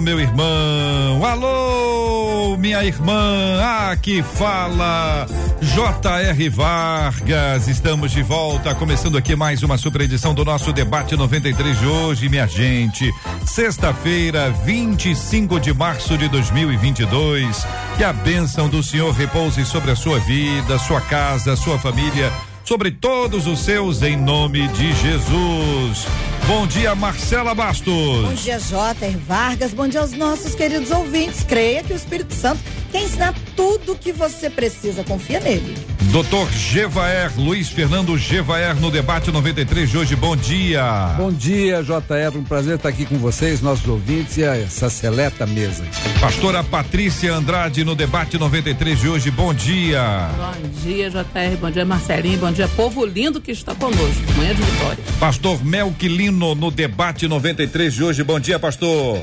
meu irmão. Alô, minha irmã. Aqui fala J.R. Vargas. Estamos de volta, começando aqui mais uma super edição do nosso debate 93 de hoje, minha gente. Sexta-feira, 25 de março de 2022. Que a bênção do Senhor repouse sobre a sua vida, sua casa, sua família sobre todos os seus, em nome de Jesus. Bom dia, Marcela Bastos. Bom dia, J.R. Vargas. Bom dia aos nossos queridos ouvintes. Creia que o Espírito Santo quer ensinar tudo o que você precisa. Confia nele. Doutor Gevaer, Luiz Fernando Gevaer no debate 93 de hoje. Bom dia. Bom dia, JR. Um prazer estar aqui com vocês, nossos ouvintes e essa seleta mesa. Pastora Patrícia Andrade no debate 93 de hoje. Bom dia. Bom dia, JR. Bom dia, Marcelinho. Bom dia, povo lindo que está conosco. Manhã de vitória. Pastor Melquilino no debate 93 de hoje. Bom dia, pastor.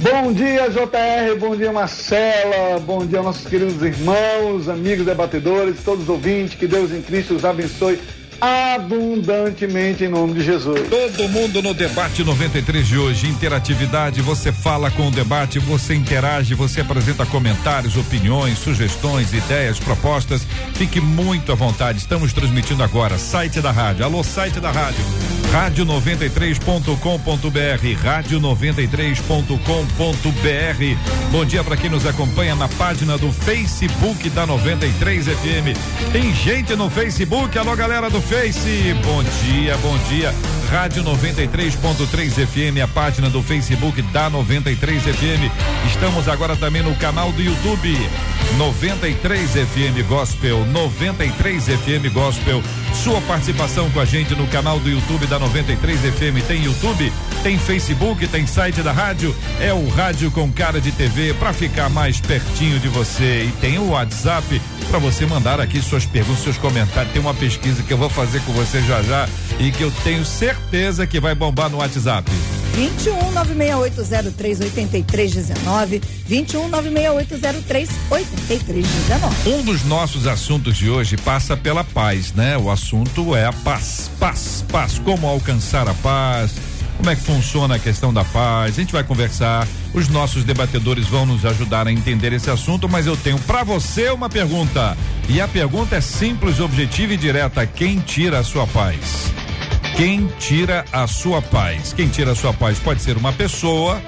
Bom dia, JR, bom dia, Marcela, bom dia, nossos queridos irmãos, amigos debatedores, todos os ouvintes, que Deus em Cristo os abençoe abundantemente em nome de Jesus. Todo mundo no debate 93 de hoje, interatividade, você fala com o debate, você interage, você apresenta comentários, opiniões, sugestões, ideias, propostas. Fique muito à vontade. Estamos transmitindo agora, site da rádio. Alô, site da rádio. Rádio93.com.br, rádio93.com.br. Bom dia para quem nos acompanha na página do Facebook da 93 FM. Tem gente no Facebook, alô galera do Face. Bom dia, bom dia. Rádio 93.3 FM, a página do Facebook da 93 FM. Estamos agora também no canal do YouTube 93 FM Gospel, 93 FM Gospel. Sua participação com a gente no canal do YouTube da 93 FM. Tem YouTube, tem Facebook, tem site da rádio. É o Rádio com Cara de TV para ficar mais pertinho de você. E tem o WhatsApp para você mandar aqui suas perguntas, seus comentários. Tem uma pesquisa que eu vou fazer com você já já e que eu tenho certeza que vai bombar no WhatsApp. 21 96803 8319 21 96803 8319. Um dos nossos assuntos de hoje passa pela paz, né? O assunto é a paz, paz, paz. Como alcançar a paz? Como é que funciona a questão da paz? A gente vai conversar. Os nossos debatedores vão nos ajudar a entender esse assunto, mas eu tenho para você uma pergunta. E a pergunta é simples, objetiva e direta: quem tira a sua paz? Quem tira a sua paz? Quem tira a sua paz pode ser uma pessoa,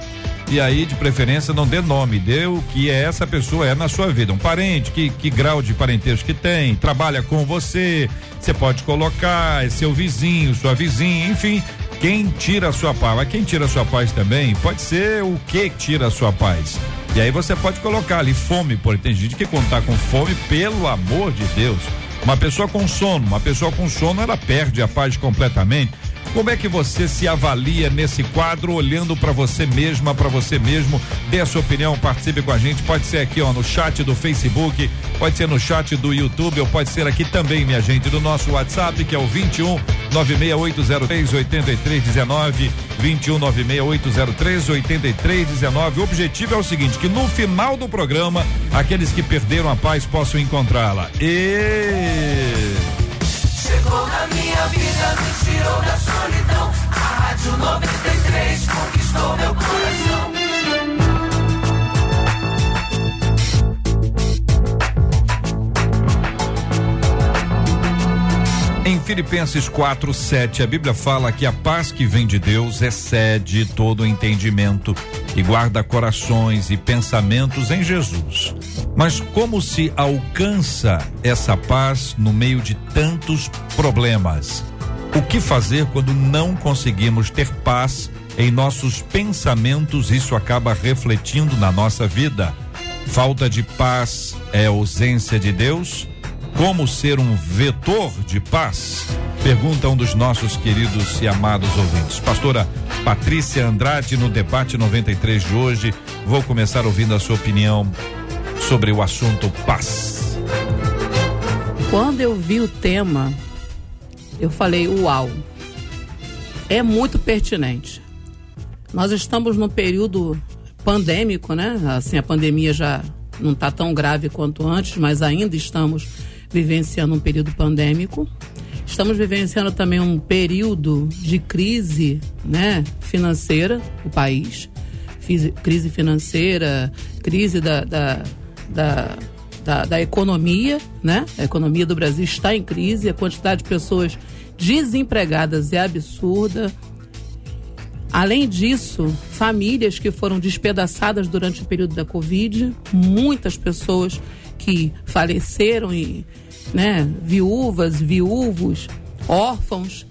e aí de preferência não dê nome, dê o que é essa pessoa é na sua vida, um parente, que, que grau de parentesco que tem, trabalha com você, você pode colocar, é seu vizinho, sua vizinha, enfim, quem tira a sua paz, mas quem tira a sua paz também pode ser o que tira a sua paz. E aí você pode colocar ali fome, por tem gente que contar com fome, pelo amor de Deus. Uma pessoa com sono, uma pessoa com sono, ela perde a paz completamente. Como é que você se avalia nesse quadro, olhando para você mesma, para você mesmo? Dê a sua opinião, participe com a gente. Pode ser aqui, ó, no chat do Facebook, pode ser no chat do YouTube, ou pode ser aqui também, minha gente, do nosso WhatsApp, que é o 21 96803 8319. 21 96803 8319. O objetivo é o seguinte: que no final do programa, aqueles que perderam a paz possam encontrá-la. E. Chegou na minha vida, me tirou da solidão. A Rádio 93 conquistou meu coração. Em Filipenses 4, 7, a Bíblia fala que a paz que vem de Deus excede todo o entendimento e guarda corações e pensamentos em Jesus. Mas como se alcança essa paz no meio de tantos problemas? O que fazer quando não conseguimos ter paz em nossos pensamentos? Isso acaba refletindo na nossa vida. Falta de paz é ausência de Deus? Como ser um vetor de paz? Pergunta um dos nossos queridos e amados ouvintes. Pastora Patrícia Andrade, no debate 93 de hoje, vou começar ouvindo a sua opinião sobre o assunto paz. Quando eu vi o tema, eu falei: Uau, é muito pertinente. Nós estamos num período pandêmico, né? Assim, a pandemia já não está tão grave quanto antes, mas ainda estamos vivenciando um período pandêmico. Estamos vivenciando também um período de crise né, financeira o país. Crise financeira, crise da, da, da, da, da economia, né? A economia do Brasil está em crise, a quantidade de pessoas desempregadas é absurda. Além disso, famílias que foram despedaçadas durante o período da Covid, muitas pessoas que faleceram e né, viúvas, viúvos, órfãos.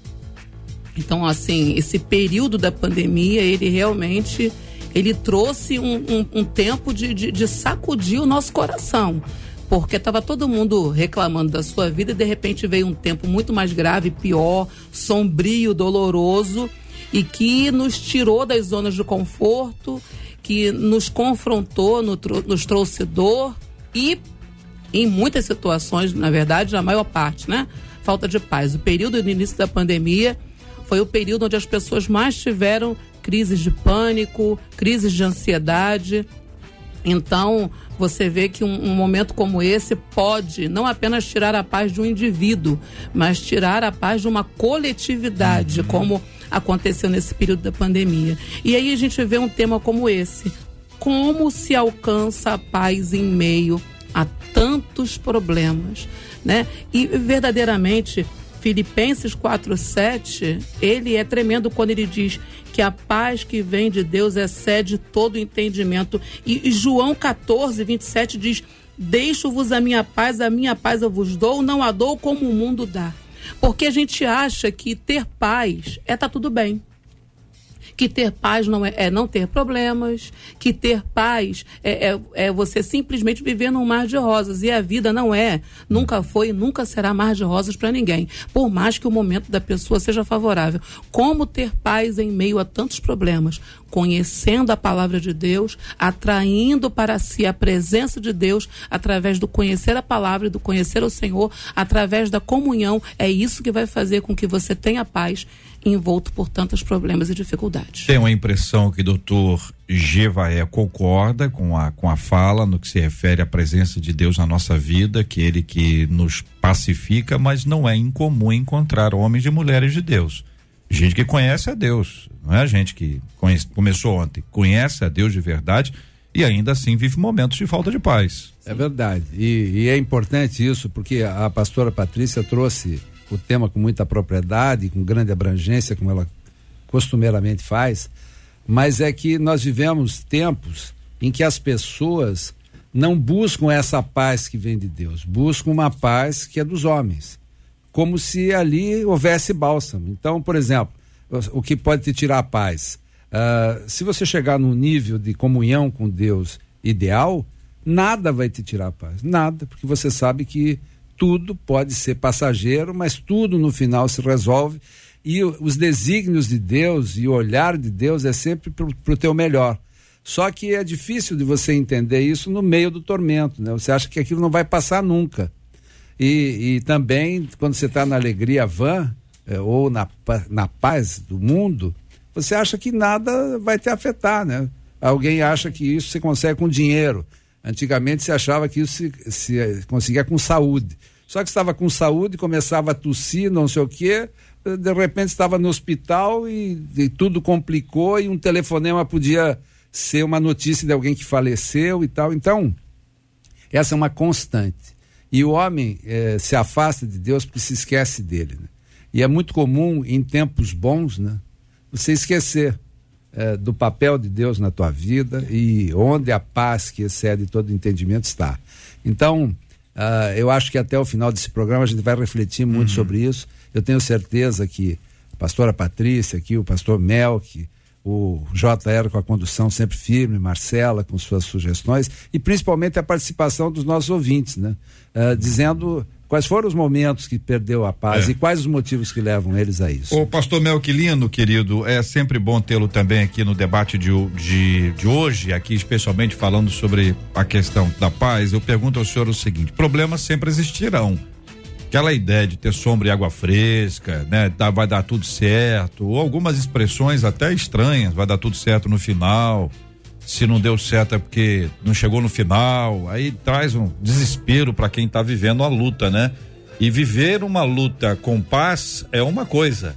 Então, assim, esse período da pandemia, ele realmente ele trouxe um, um, um tempo de, de, de sacudir o nosso coração porque estava todo mundo reclamando da sua vida e de repente veio um tempo muito mais grave, pior, sombrio, doloroso e que nos tirou das zonas de conforto, que nos confrontou, nos trouxe dor e em muitas situações, na verdade, na maior parte, né? Falta de paz. O período do início da pandemia foi o período onde as pessoas mais tiveram crises de pânico, crises de ansiedade. Então, você vê que um, um, momento como esse pode não apenas tirar a paz de um indivíduo, mas tirar a paz de uma coletividade, uhum. como aconteceu nesse período da pandemia. E aí a gente vê um tema como esse: como se alcança a paz em meio a tantos problemas, né? E verdadeiramente Filipenses 4:7, ele é tremendo quando ele diz que a paz que vem de Deus excede todo entendimento. E, João 14, 27 diz: Deixo-vos a minha paz, a minha paz eu vos dou, não a dou como o mundo dá. Porque a gente acha que ter paz é tá tudo bem que ter paz não é, é não ter problemas, que ter paz é, é, é, você simplesmente viver num mar de rosas. E a vida não é, nunca foi e nunca será mar de rosas para ninguém, por mais que o momento da pessoa seja favorável. Como ter paz em meio a tantos problemas? Conhecendo a palavra de Deus, atraindo para si a presença de Deus através do conhecer a palavra e do conhecer o Senhor, através da comunhão. É isso que vai fazer com que você tenha paz envolto por tantos problemas e dificuldades. Tenho a impressão que o doutor Gevaé concorda com a, com a fala no que se refere à presença de Deus na nossa vida, que ele que nos pacifica, mas não é incomum encontrar homens e mulheres de Deus. Gente que conhece a Deus, não é a gente que conhece, começou ontem, conhece a Deus de verdade e ainda assim vive momentos de falta de paz. É verdade. E, e é importante isso, porque a pastora Patrícia trouxe o tema com muita propriedade, com grande abrangência, como ela costumeiramente faz, mas é que nós vivemos tempos em que as pessoas não buscam essa paz que vem de Deus, buscam uma paz que é dos homens, como se ali houvesse bálsamo. Então, por exemplo, o que pode te tirar a paz? Uh, se você chegar num nível de comunhão com Deus ideal, nada vai te tirar a paz, nada, porque você sabe que tudo pode ser passageiro, mas tudo no final se resolve. E os desígnios de Deus e o olhar de Deus é sempre para o teu melhor. Só que é difícil de você entender isso no meio do tormento, né? Você acha que aquilo não vai passar nunca. E, e também, quando você está na alegria vã, é, ou na, na paz do mundo, você acha que nada vai te afetar, né? Alguém acha que isso você consegue com dinheiro. Antigamente se achava que isso se, se conseguia com saúde. Só que estava com saúde, começava a tossir, não sei o quê, de repente estava no hospital e, e, tudo complicou e um telefonema podia ser uma notícia de alguém que faleceu e tal. Então, essa é uma constante. E o homem eh, se afasta de Deus porque se esquece dele. Né? E é muito comum, em tempos bons, né, você esquecer eh, do papel de Deus na tua vida e onde a paz que excede todo entendimento está. Então, Uh, eu acho que até o final desse programa a gente vai refletir muito uhum. sobre isso. Eu tenho certeza que a pastora Patrícia, aqui, o pastor Melk, o JR com a condução sempre firme, Marcela com suas sugestões e principalmente a participação dos nossos ouvintes, né? Uh, dizendo Quais foram os momentos que perdeu a paz É. e quais os motivos que levam eles a isso? O pastor Melquilino, querido, é sempre bom tê-lo também aqui no debate de, de, de hoje, aqui especialmente falando sobre a questão da paz. Eu pergunto ao senhor o seguinte: problemas sempre existirão. Aquela ideia de ter sombra e água fresca, né? Tá, vai dar tudo certo, ou algumas expressões até estranhas, vai dar tudo certo no final. Se não deu certo é porque não chegou no final, aí traz um desespero para quem tá vivendo a luta, né? E viver uma luta com paz é uma coisa.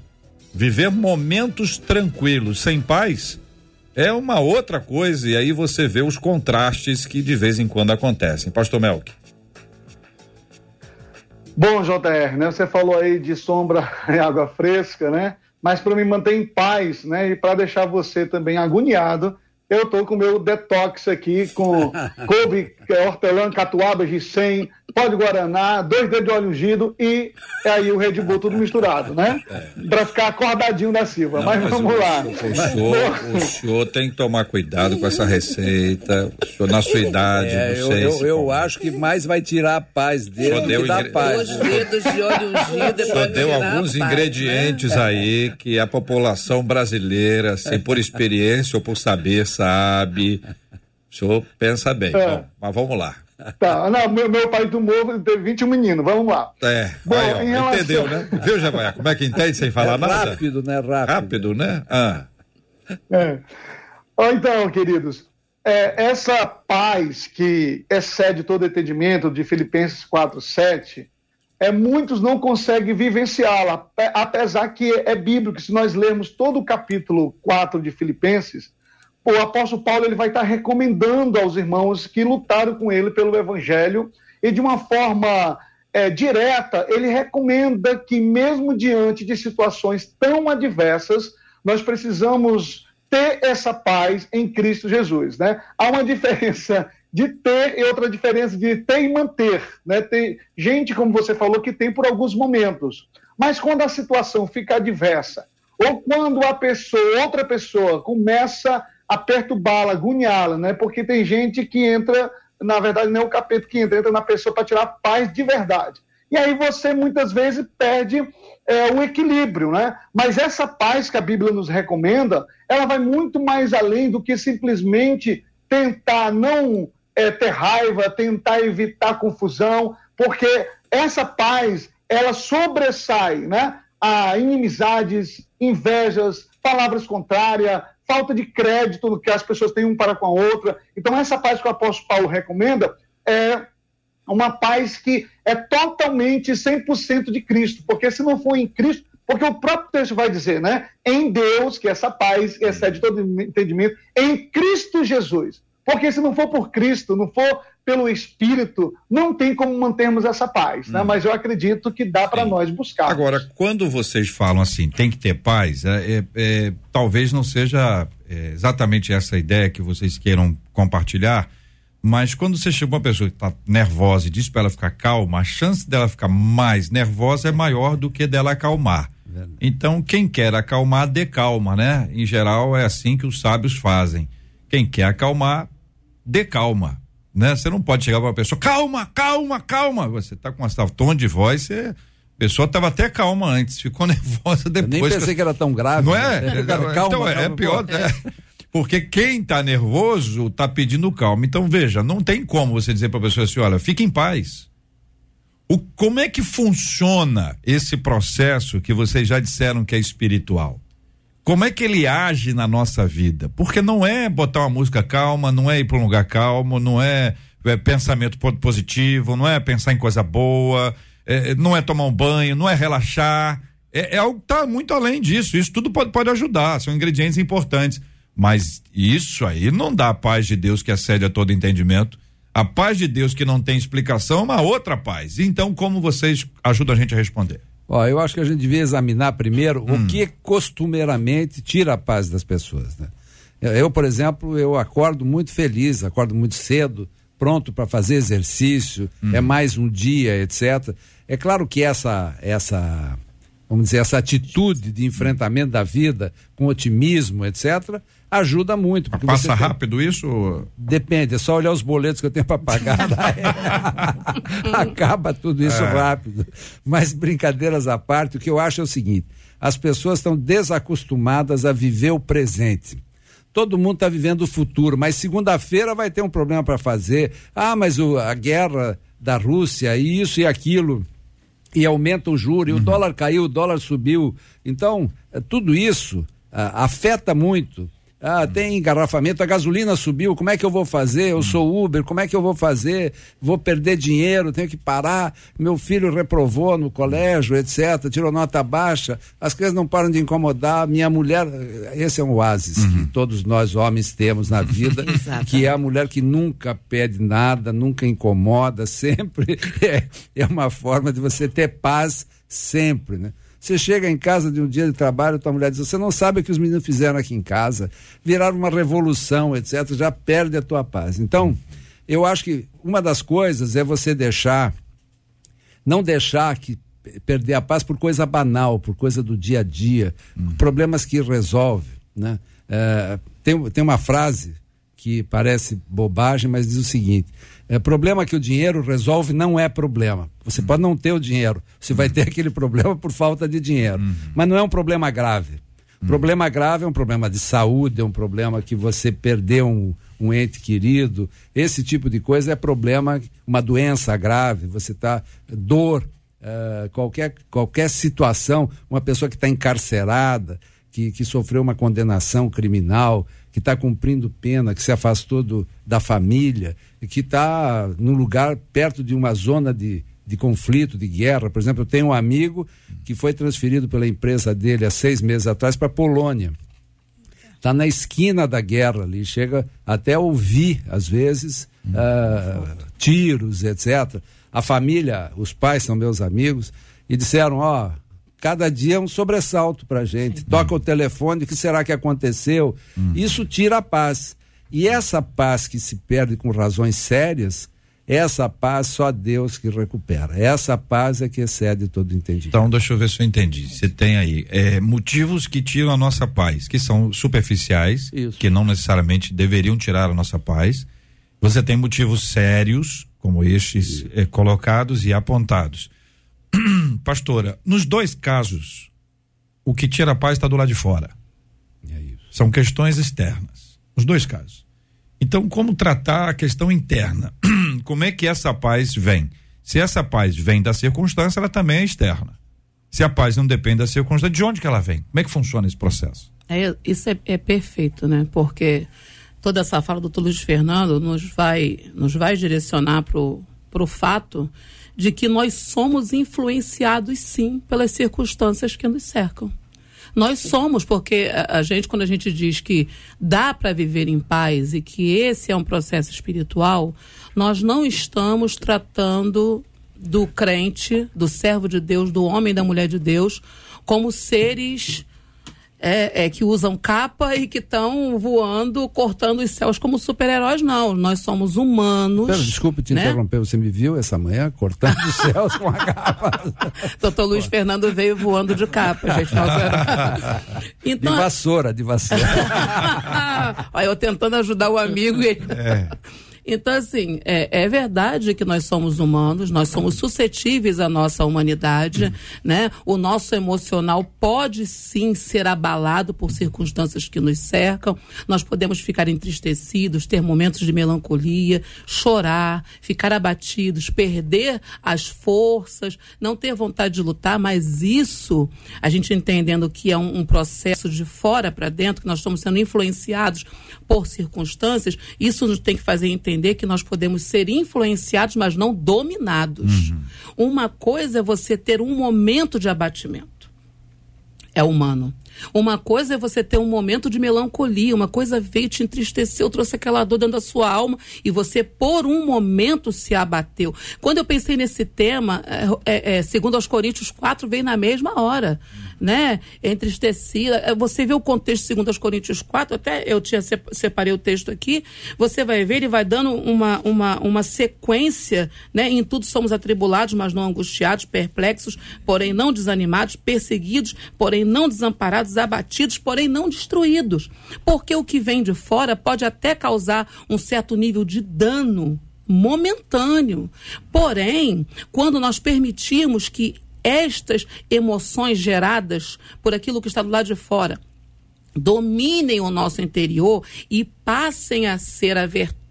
Viver momentos tranquilos, sem paz, é uma outra coisa. E aí você vê os contrastes que de vez em quando acontecem. Pastor Melk. Bom, JR, né? Você falou aí de sombra e água fresca, né? Mas para me manter em paz, né? E para deixar você também agoniado, eu tô com o meu detox aqui com couve, é, hortelã, catuaba, gicem, pó de guaraná, dois dedos de óleo ungido e é aí o Red Bull tudo misturado, né? Para ficar acordadinho da Silva. mas, vamos lá. O senhor, o senhor tem que tomar cuidado com essa receita. O senhor, na sua idade, É, não eu, sei eu, se eu come. acho que mais vai tirar a paz dele Só do deu que dá ingre- paz. Dois dedos de óleo ungido é Só pra deu alguns paz, ingredientes né? aí que a população brasileira, assim, por experiência ou por saber, sabe. O senhor pensa bem. É. Bom, mas vamos lá. Tá, não, meu, meu pai do morro teve 21 meninos, vamos lá. É, Bom, aí, ó, relação- entendeu, né? Viu, Javaia? Como é que entende sem falar É nada? rápido, né? Rápido. Rápido, né? Ah. É. Então, queridos, é, essa paz que excede todo entendimento de Filipenses 4:7, é, muitos não conseguem vivenciá-la, ape- apesar que é bíblico. Se nós lermos todo o capítulo 4 de Filipenses, o apóstolo Paulo ele vai estar recomendando aos irmãos que lutaram com ele pelo evangelho e de uma forma é, direta, ele recomenda que mesmo diante de situações tão adversas, nós precisamos ter essa paz em Cristo Jesus, né? Há uma diferença de ter e outra diferença de ter e manter, né? Tem gente, como você falou, que tem por alguns momentos, mas quando a situação fica adversa, ou quando a pessoa, outra pessoa, começa a perturbá-la, agoniá-la, né? Porque tem gente que entra, na verdade, não é o capeta que entra, entra na pessoa para tirar paz de verdade. E aí você muitas vezes perde é, o equilíbrio, né? Mas essa paz que a Bíblia nos recomenda, ela vai muito mais além do que simplesmente tentar não é, ter raiva, tentar evitar confusão, porque essa paz ela sobressai, né? A inimizades, invejas, palavras contrárias, falta de crédito que as pessoas têm um para com a outra. Então, essa paz que o apóstolo Paulo recomenda é uma paz que é totalmente 100% de Cristo, porque se não for em Cristo, porque o próprio texto vai dizer, né? Em Deus, que essa paz excede todo entendimento, em Cristo Jesus. Porque se não for por Cristo, não for pelo Espírito, não tem como mantermos essa paz, né? Mas eu acredito que dá para nós buscar. Agora, quando vocês falam assim, tem que ter paz, é, é, é, talvez não seja é, exatamente essa ideia que vocês queiram compartilhar, mas quando você chega uma pessoa que está nervosa e diz para ela ficar calma, a chance dela ficar mais nervosa é maior do que dela acalmar. Então, quem quer acalmar, decalma, né? Em geral, é assim que os sábios fazem. Quem quer acalmar, decalma, né? Você não pode chegar para uma pessoa, calma, calma, calma. Você tá com um tom de voz, você, a pessoa estava até calma antes, ficou nervosa Eu depois. nem pensei que era tão grave. Não é? né? Cara, calma, então, é, calma, pior, pô. né? Porque quem tá nervoso tá pedindo calma. Então, veja, não tem como você dizer pra pessoa assim, olha, fique em paz. O, como é que funciona esse processo que vocês já disseram que é espiritual? Como é que ele age na nossa vida? Porque não é botar uma música calma, não é ir para um lugar calmo, não é, é pensamento po- positivo, não é pensar em coisa boa, é, não é tomar um banho, não é relaxar. É, é algo que tá muito além disso. Isso tudo pode, pode ajudar, são ingredientes importantes. Mas isso aí não dá a paz de Deus que excede a todo entendimento. A paz de Deus que não tem explicação é uma outra paz. Então, como vocês ajudam a gente a responder? Ó, eu acho que a gente devia examinar primeiro Hum. o que costumeiramente tira a paz das pessoas, né? Eu, por exemplo, eu acordo muito feliz, acordo muito cedo, pronto para fazer exercício, Hum. é mais um dia, etc. É claro que essa essa vamos dizer, essa atitude de enfrentamento da vida com otimismo, etc., ajuda muito. Passa tem- rápido isso? Depende, é só olhar os boletos que eu tenho para pagar. Acaba tudo isso rápido. Mas brincadeiras à parte, o que eu acho é o seguinte: as pessoas estão desacostumadas a viver o presente. Todo mundo está vivendo o futuro, mas segunda-feira vai ter um problema para fazer. Ah, mas o- a guerra da Rússia, e isso e aquilo e aumenta o juro, e o dólar caiu, o dólar subiu. Então, eh, tudo isso ah, afeta muito. Ah, tem engarrafamento, a gasolina subiu, como é que eu vou fazer? Eu sou Uber, como é que eu vou fazer? Vou perder dinheiro, tenho que parar. Meu filho reprovou no colégio, etc., tirou nota baixa, as crianças não param de incomodar. Minha mulher, esse é um oásis que todos nós homens temos na vida, que é a mulher que nunca pede nada, nunca incomoda, sempre é, é uma forma de você ter paz sempre, né? Você chega em casa de um dia de trabalho, tua mulher diz: Você não sabe o que os meninos fizeram aqui em casa, viraram uma revolução, etc. Já perde a tua paz. Então, eu acho que uma das coisas é você deixar, não deixar que perder a paz por coisa banal, por coisa do dia a dia, problemas que resolve, né? É, tem, tem uma frase que parece bobagem, mas diz o seguinte: é, problema que o dinheiro resolve não é problema. Você pode não ter o dinheiro, você vai ter aquele problema por falta de dinheiro, mas não é um problema grave. Problema grave é um problema de saúde, é um problema que você perdeu um, um ente querido. Esse tipo de coisa é problema, uma doença grave, você está. dor, eh, qualquer, qualquer situação, uma pessoa que está encarcerada, que, que sofreu uma condenação criminal, que está cumprindo pena, que se afastou do, da família, que está num lugar perto de uma zona de, de conflito, de guerra. Por exemplo, eu tenho um amigo que foi transferido pela empresa dele há seis meses atrás para a Polônia. Está na esquina da guerra ali, chega até a ouvir, às vezes, ah, tiros, etc. A família, os pais são meus amigos, e disseram: ó, cada dia é um sobressalto para gente. Toca o telefone, o que será que aconteceu? Isso tira a paz. E essa paz que se perde com razões sérias, essa paz só Deus que recupera. Essa paz é que excede todo entendimento. Então, deixa eu ver se eu entendi. Você tem aí é, motivos que tiram a nossa paz, que são superficiais, Isso. que não necessariamente deveriam tirar a nossa paz. Você tem motivos sérios, como estes eh, colocados e apontados. Pastora, nos dois casos, o que tira a paz está do lado de fora. É isso. São questões externas. Os dois casos. Então, como tratar a questão interna? como é que essa paz vem? Se essa paz vem da circunstância, ela também é externa. Se a paz não depende da circunstância, de onde que ela vem? Como é que funciona esse processo? É, isso é, é perfeito, né? Porque toda essa fala do Dr. Luiz Fernando nos vai, nos vai direcionar para o fato de que nós somos influenciados, sim, pelas circunstâncias que nos cercam. Nós somos, porque a, gente, quando a gente diz que dá para viver em paz e que esse é um processo espiritual, nós não estamos tratando do crente, do servo de Deus, do homem, da mulher de Deus, como seres é, é, que usam capa e que estão voando, cortando os céus como super-heróis, não. Nós somos humanos. Pera, desculpe te né? interromper, você me viu essa manhã cortando os céus com a capa Doutor Luiz Fernando veio voando de capa, gente. Nós- de Então, vassoura, de vassoura. Olha, eu tentando ajudar o amigo. E... É. Então, assim, é, é verdade que nós somos humanos, nós somos suscetíveis à nossa humanidade, né? O nosso emocional pode sim ser abalado por circunstâncias que nos cercam. Nós podemos ficar entristecidos, ter momentos de melancolia, chorar, ficar abatidos, perder as forças, não ter vontade de lutar, mas isso, a gente entendendo que é um, um processo de fora para dentro, que nós estamos sendo influenciados por circunstâncias, isso nos tem que fazer entender que nós podemos ser influenciados, mas não dominados. Uma coisa é você ter um momento de abatimento. É humano. Uma coisa é você ter um momento de melancolia, uma coisa veio te entristeceu, trouxe aquela dor dentro da sua alma e você por um momento se abateu. Quando eu pensei nesse tema, é, é, é, segundo aos Coríntios 4, veio na mesma hora. Né? Entristecida. É, você vê o contexto segundo aos Coríntios 4, até eu tinha separei o texto aqui, você vai ver, ele vai dando uma, uma, uma sequência, né? Em tudo somos atribulados, mas não angustiados, perplexos, porém não desanimados, perseguidos, porém não desamparados, abatidos, porém não destruídos. Porque o que vem de fora pode até causar um certo nível de dano momentâneo. Porém, quando nós permitimos que estas emoções geradas por aquilo que está do lado de fora dominem o nosso interior e passem a ser a vertente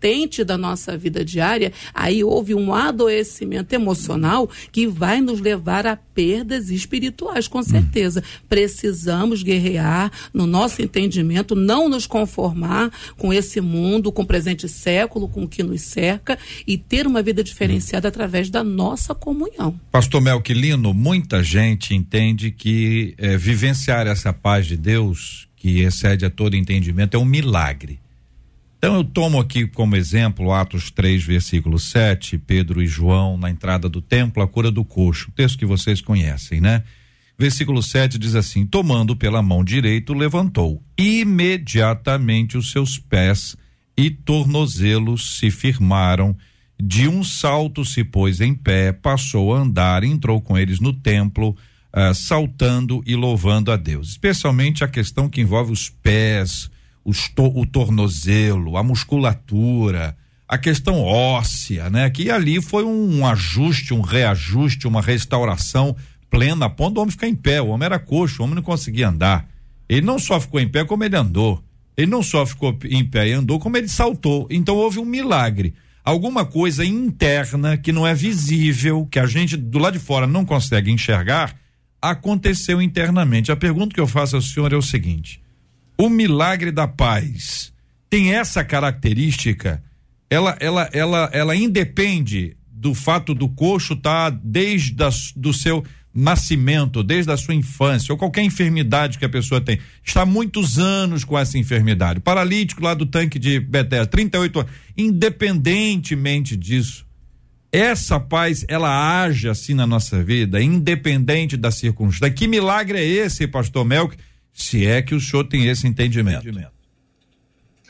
da nossa vida diária, aí houve um adoecimento emocional que vai nos levar a perdas espirituais, com certeza. Precisamos guerrear no nosso entendimento, não nos conformar com esse mundo, com o presente século, com o que nos cerca e ter uma vida diferenciada através da nossa comunhão. Pastor Melquilino, muita gente entende que é, vivenciar essa paz de Deus que excede a todo entendimento, é um milagre. Então eu tomo aqui como exemplo Atos 3, versículo 7, Pedro e João na entrada do templo, a cura do coxo, texto que vocês conhecem, né? Versículo 7 diz assim: Tomando pela mão direita, levantou. Imediatamente os seus pés e tornozelos se firmaram. De um salto se pôs em pé, passou a andar, entrou com eles no templo uh, saltando e louvando a Deus. Especialmente a questão que envolve os pés, os to o tornozelo, a musculatura, a questão óssea, né? Que ali foi um ajuste, um reajuste, uma restauração plena, a ponto do homem ficar em pé. O homem era coxo, o homem não conseguia andar. Ele não só ficou em pé, como ele andou. Ele não só ficou em pé e andou, como ele saltou. Então houve um milagre. Alguma coisa interna que não é visível, que a gente do lado de fora não consegue enxergar, aconteceu internamente. A pergunta que eu faço ao senhor é o seguinte: o milagre da paz tem essa característica? Ela, ela, ela, ela independe do fato do coxo estar tá desde a, do seu nascimento, desde a sua infância, ou qualquer enfermidade que a pessoa tem. Está muitos anos com essa enfermidade. Paralítico lá do tanque de Bethesda, 38 anos. Independentemente disso, essa paz, ela age assim na nossa vida, independente da circunstância. Que milagre é esse, pastor Melk, se é que o senhor tem esse entendimento?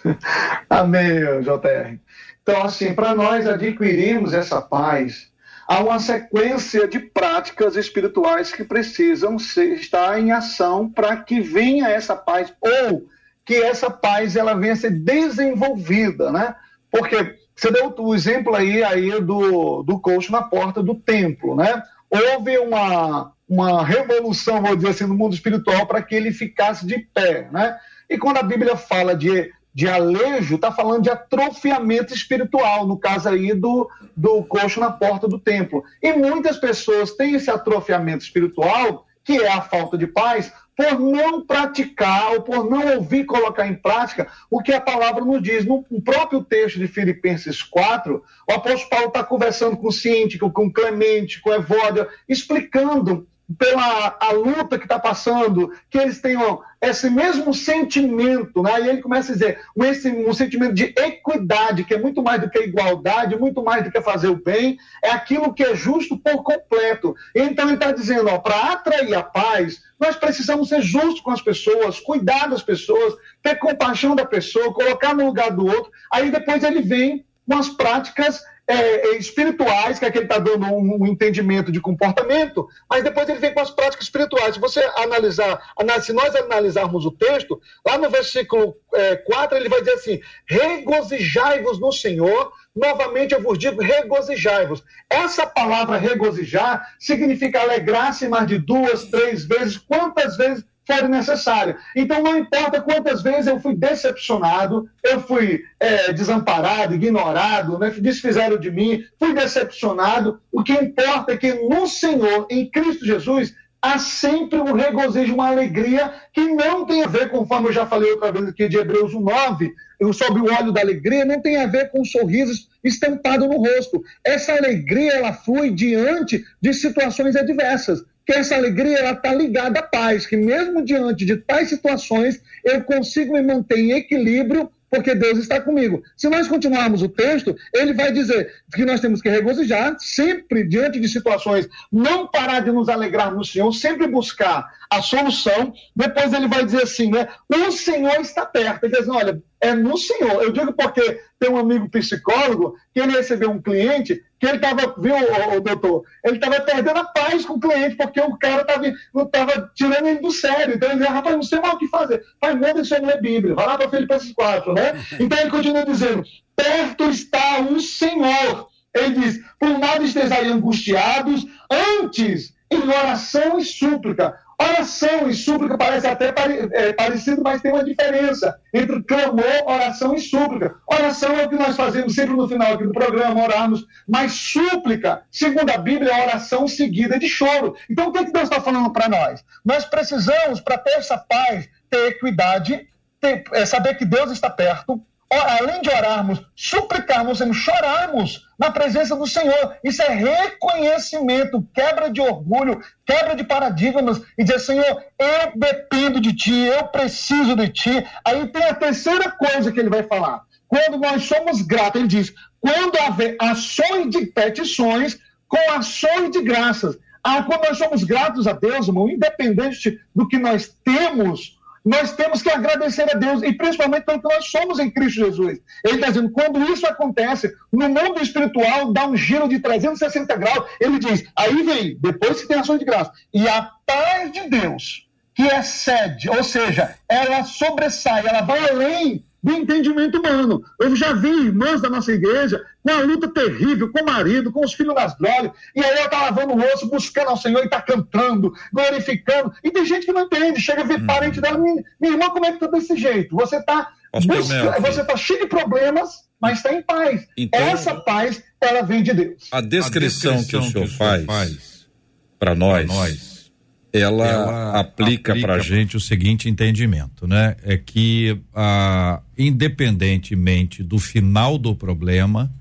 Amém, JR. Então, assim, para nós adquirirmos essa paz, há uma sequência de práticas espirituais que precisam ser, estar em ação para que venha essa paz, ou que essa paz ela venha a ser desenvolvida, né? Porque você deu o exemplo aí, aí do, do coach na porta do templo, né? Houve uma, uma revolução, vou dizer assim, no mundo espiritual para que ele ficasse de pé, né? E quando a Bíblia fala de, de alejo, está falando de atrofiamento espiritual, no caso aí do, do coxo na porta do templo. E muitas pessoas têm esse atrofiamento espiritual, que é a falta de paz, por não praticar ou por não ouvir colocar em prática o que a palavra nos diz. No próprio texto de Filipenses 4, o apóstolo Paulo está conversando com o Cíntico, com Clemente, com o Evódia, explicando pela a luta que está passando, que eles tenham esse mesmo sentimento, né? E ele começa a dizer, esse, um sentimento de equidade, que é muito mais do que igualdade, muito mais do que fazer o bem, é aquilo que é justo por completo. Então ele está dizendo, ó, para atrair a paz, nós precisamos ser justos com as pessoas, cuidar das pessoas, ter compaixão da pessoa, colocar no lugar do outro. Aí depois ele vem com as práticas é, é, espirituais, que é que ele está dando um, um, entendimento de comportamento, mas depois ele vem com as práticas espirituais. Se você analisar, se nós analisarmos o texto, lá no versículo é, 4, ele vai dizer assim: regozijai-vos no Senhor, novamente eu vos digo, regozijai-vos. Essa palavra regozijar significa alegrar-se mais de duas, três vezes, quantas vezes for necessário. Então, não importa quantas vezes eu fui decepcionado, eu fui é, desamparado, ignorado, né? desfizeram de mim, fui decepcionado. O que importa é que no Senhor, em Cristo Jesus, há sempre um regozijo, uma alegria que não tem a ver, conforme eu já falei outra vez aqui de Hebreus 9, sobre o óleo da alegria, não tem a ver com sorrisos estampado no rosto. Essa alegria, ela flui diante de situações adversas que essa alegria está ligada à paz, que mesmo diante de tais situações, eu consigo me manter em equilíbrio porque Deus está comigo. Se nós continuarmos o texto, ele vai dizer que nós temos que regozijar sempre diante de situações, não parar de nos alegrar no Senhor, sempre buscar a solução. Depois ele vai dizer assim, né? O Senhor está perto. Ele diz, olha, é no Senhor. Eu digo porque tem um amigo psicólogo que ele recebeu um cliente que ele estava, viu, o, doutor? Ele estava perdendo a paz com o cliente, porque o cara estava tirando ele do sério. Então ele dizia, rapaz, não sei mais o que fazer. Mas manda isso ler Bíblia, vai lá para Filipenses 4, né? Então ele continua dizendo: perto está o Senhor. Ele diz: por nada estejais angustiados, antes em oração e súplica. Oração e súplica parece até é, parecido, mas tem uma diferença entre clamor, oração e súplica. Oração é o que nós fazemos sempre no final aqui do programa, orarmos, mas súplica, segundo a Bíblia, é oração seguida de choro. Então o que, é que Deus está falando para nós? Nós precisamos, para ter essa paz, ter equidade, ter, é, saber que Deus está perto, além de orarmos, suplicarmos, chorarmos na presença do Senhor. Isso é reconhecimento, quebra de orgulho, quebra de paradigmas e dizer, Senhor, eu dependo de Ti, eu preciso de Ti. Aí tem a terceira coisa que ele vai falar. Quando nós somos gratos, ele diz, quando haver ações de petições com ações de graças. Ah, quando nós somos gratos a Deus, irmão, independente do que nós temos nós temos que agradecer a Deus, e principalmente pelo que nós somos em Cristo Jesus. Ele está dizendo, quando isso acontece, no mundo espiritual, dá um giro de 360 graus, ele diz, aí vem, depois que tem ação de graça, e a paz de Deus, que excede, ou seja, ela sobressai, ela vai além do entendimento humano. Eu já vi irmãs da nossa igreja com uma luta terrível com o marido, com os filhos nas drogas, e aí ela está lavando o osso, buscando ao Senhor e está cantando, glorificando. E tem gente que não entende, chega a ver hum. parente dela, minha, minha irmã, como é que tá desse jeito? Você está você tá cheio de problemas, mas está em paz. Então, Essa paz, ela vem de Deus. A descrição, a descrição que o senhor, faz, faz para nós, nós ela, ela aplica, para a gente o seguinte entendimento, né? É que ah, independentemente do final do problema,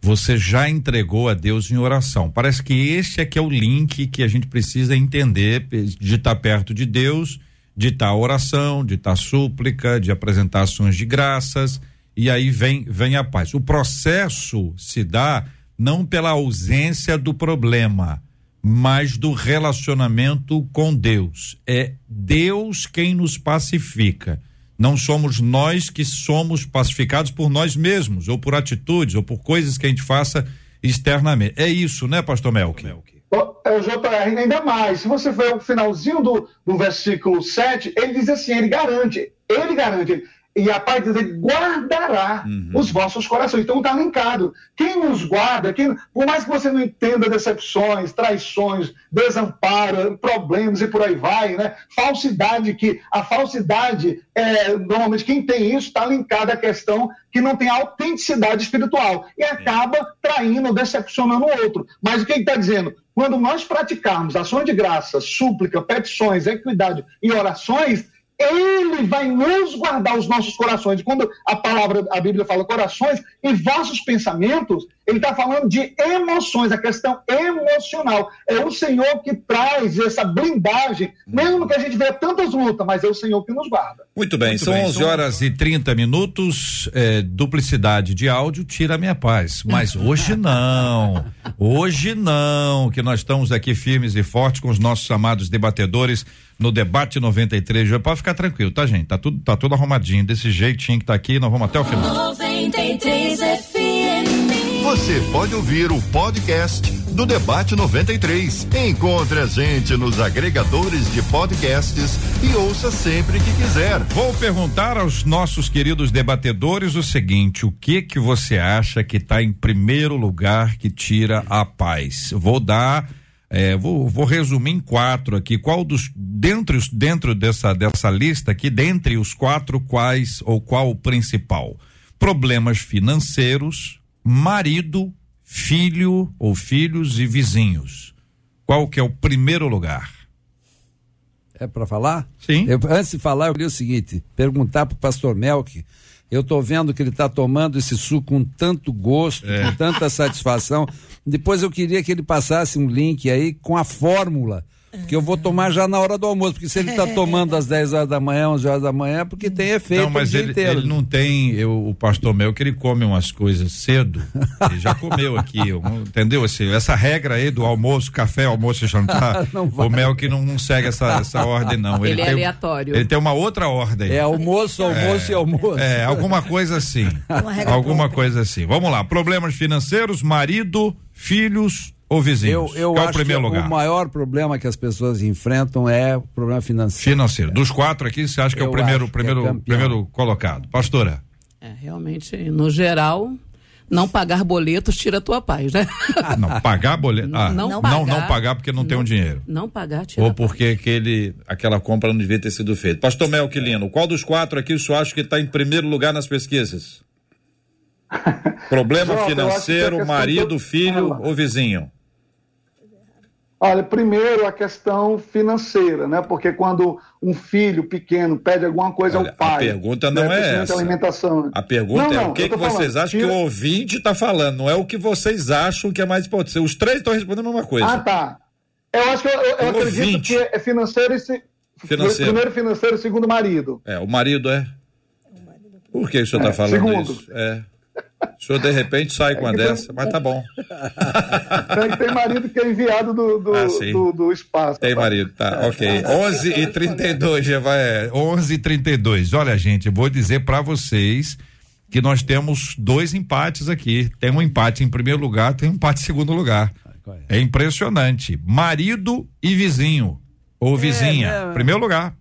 você já entregou a Deus em oração. Parece que esse é que é o link que a gente precisa entender de estar perto de Deus, de estar oração, de estar súplica, de apresentar ações de graças e aí vem vem a paz. O processo se dá não pela ausência do problema, mas do relacionamento com Deus. É Deus quem nos pacifica. Não somos nós que somos pacificados por nós mesmos, ou por atitudes, ou por coisas que a gente faça externamente. É isso, né, pastor Melk? É o JR ainda mais. Se você ver o finalzinho do, do versículo 7, ele diz assim: ele garante, ele garante, e a paz de Deus guardará uhum. os vossos corações. Então está linkado. Quem nos guarda, quem, por mais que você não entenda decepções, traições, desamparo, problemas e por aí vai, né? Falsidade, que a falsidade, é, normalmente quem tem isso está linkado à questão que não tem autenticidade espiritual e acaba traindo, decepcionando o outro. Mas o que ele está dizendo? Quando nós praticarmos ações de graça, súplica, petições, equidade e orações, ele vai nos guardar os nossos corações. Quando a palavra, a Bíblia fala corações, em vossos pensamentos, ele está falando de emoções, a questão emocional. É o Senhor que traz essa blindagem, mesmo que a gente veja tantas lutas, mas é o Senhor que nos guarda. Muito bem, Muito são bem, 11 horas e 30 minutos, é, duplicidade de áudio tira a minha paz. Mas hoje não, hoje não, que nós estamos aqui firmes e fortes com os nossos amados debatedores no debate 93. Já pode ficar tranquilo, tá, gente? Tá tudo, tá tudo arrumadinho, desse jeitinho que tá aqui, nós vamos até o final. 93 FM. Você pode ouvir o podcast do Debate 93. Encontre a gente nos agregadores de podcasts e ouça sempre que quiser. Vou perguntar aos nossos queridos debatedores o seguinte: o que que você acha que está em primeiro lugar que tira a paz? Vou dar é, vou, vou, resumir em quatro aqui. Qual dos dentro, dentro dessa, dessa lista aqui, dentre os quatro, quais ou qual o principal? Problemas financeiros, marido, filho ou filhos e vizinhos. Qual que é o primeiro lugar? É para falar? Sim. Eu, antes de falar, eu queria o seguinte: perguntar para o pastor Melk eu estou vendo que ele está tomando esse suco com tanto gosto, é. com tanta satisfação. Depois eu queria que ele passasse um link aí com a fórmula Porque eu vou tomar já na hora do almoço, porque se ele está tomando às 10 horas da manhã, 11 horas da manhã, é porque tem efeito Não, mas o dia ele, inteiro. ele não tem, eu, o pastor Mel, que ele come umas coisas cedo, ele já comeu aqui, eu- entendeu? Assim, essa regra aí do almoço, café, almoço e jantar, o Mel que não, não segue essa, essa ordem não. Ele é tem, aleatório. Ele tem uma outra ordem. É almoço, almoço e almoço. É, alguma coisa assim. Uma regra alguma própria. coisa assim. Vamos lá, problemas financeiros, marido, filhos ou Eu, vizinhos? eu Qual é acho o primeiro que lugar? o maior problema que as pessoas enfrentam é o problema financeiro. Financeiro. Dos quatro aqui, você acha que é o Eu primeiro, é primeiro, campeão. primeiro colocado? Pastora. É, realmente, no geral, não pagar boletos tira a tua paz, né? Não, pagar boleto. Ah, não, Não não, pagar. pagar porque não, tem um dinheiro. Não pagar tira Ou a paz. porque aquele, aquela compra não devia ter sido feita. Pastor Melquilino, qual dos quatro aqui o senhor acha que está em primeiro lugar nas pesquisas? Problema eu financeiro, questão marido, do- filho ou vizinho? Olha, primeiro a questão financeira, né? Porque quando um filho pequeno pede alguma coisa Olha, ao pai. a pergunta não né? é essa. alimentação. né? A pergunta Não, é não, o que, que tô falando, vocês acham que o ouvinte está falando, não é o que vocês acham que é mais importante. Os três estão respondendo a mesma coisa. Ah, tá. Eu acho que eu, eu- acredito ouvinte. que é financeiro e se... Financeiro. primeiro financeiro e segundo marido. É, o marido é. Por que o senhor está É, falando segundo. isso? É. O senhor de repente sai com a que dessa, mas tá bom. Tem, tem marido que é enviado do, do, Ah, do, do espaço. Tem marido, tá, ok. 11 e 32 já vai. é, 11 e 32 Olha, gente, eu vou dizer para vocês que nós temos dois empates aqui. Tem um empate em primeiro lugar, tem um empate em segundo lugar. É impressionante. Marido e vizinho. Ou vizinha. né? Primeiro lugar.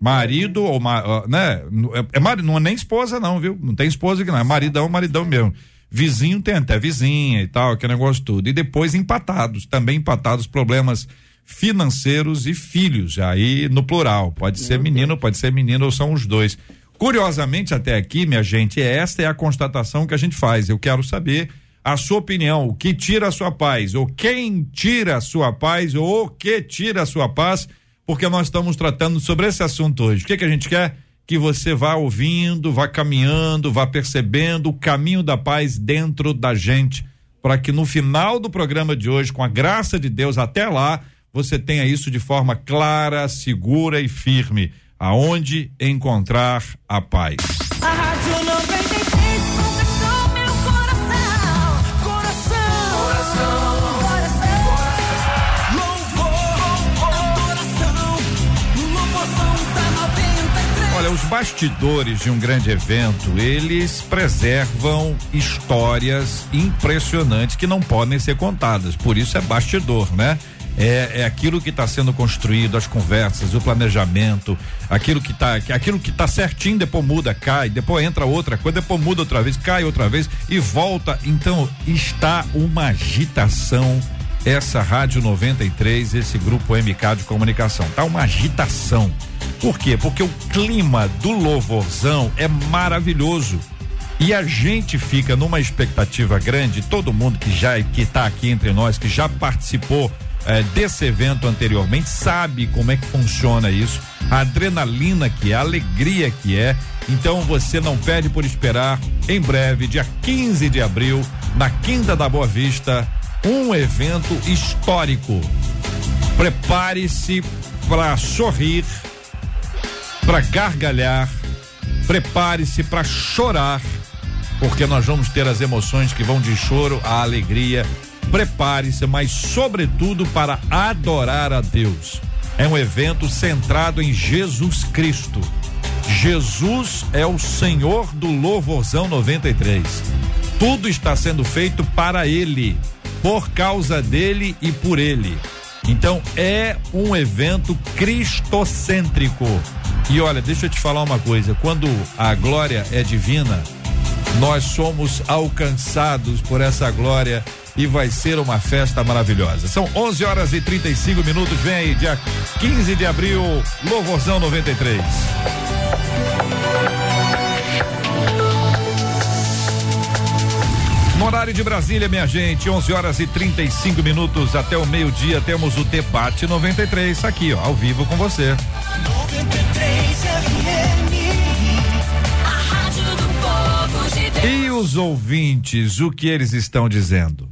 Marido ou né? É, é marido, não é nem esposa, não, viu? Não tem esposa que não, é maridão, maridão mesmo. Vizinho tem até vizinha e tal, aquele negócio tudo. E depois empatados, também empatados problemas financeiros e filhos, aí no plural. Pode ser menino, pode ser menino ou são os dois. Curiosamente, até aqui, minha gente, esta é a constatação que a gente faz. Eu quero saber a sua opinião, o que tira a sua paz, ou quem tira a sua paz, ou o que tira a sua paz, porque nós estamos tratando sobre esse assunto hoje. O que, que a gente quer? Que você vá ouvindo, vá caminhando, vá percebendo o caminho da paz dentro da gente, para que no final do programa de hoje, com a graça de Deus, até lá, você tenha isso de forma clara, segura e firme. Aonde encontrar a paz. A Rádio 93 os bastidores de um grande evento, eles preservam histórias impressionantes que não podem ser contadas. Por isso é bastidor, né? É, é aquilo que está sendo construído, as conversas, o planejamento, aquilo que está aquilo que tá certinho, depois muda, cai, depois entra outra coisa, depois muda outra vez, cai outra vez e volta. Então está uma agitação essa Rádio 93, esse grupo MK de comunicação. Tá uma agitação. Por quê? Porque o clima do louvorzão é maravilhoso. E a gente fica numa expectativa grande, todo mundo que já que tá aqui entre nós, que já participou eh, desse evento anteriormente, sabe como é que funciona isso, a adrenalina que é, a alegria que é. Então você não perde por esperar. Em breve, dia 15 de abril, na Quinta da Boa Vista, um evento histórico. Prepare-se para sorrir, para gargalhar, prepare-se para chorar, porque nós vamos ter as emoções que vão de choro à alegria. Prepare-se, mas sobretudo para adorar a Deus. É um evento centrado em Jesus Cristo. Jesus é o Senhor do Louvorzão 93. Tudo está sendo feito para Ele, por causa dele e por Ele. Então é um evento cristocêntrico. E olha, deixa eu te falar uma coisa: quando a glória é divina, nós somos alcançados por essa glória e vai ser uma festa maravilhosa. São 11 horas e 35 minutos. Vem aí, dia 15 de abril, Louvorzão 93. No horário de Brasília, minha gente, 11 horas e 35 minutos até o meio-dia, temos o Debate 93 aqui, ó, ao vivo com você. 93 FM. A Rádio do Povo de Deus. E os ouvintes, o que eles estão dizendo?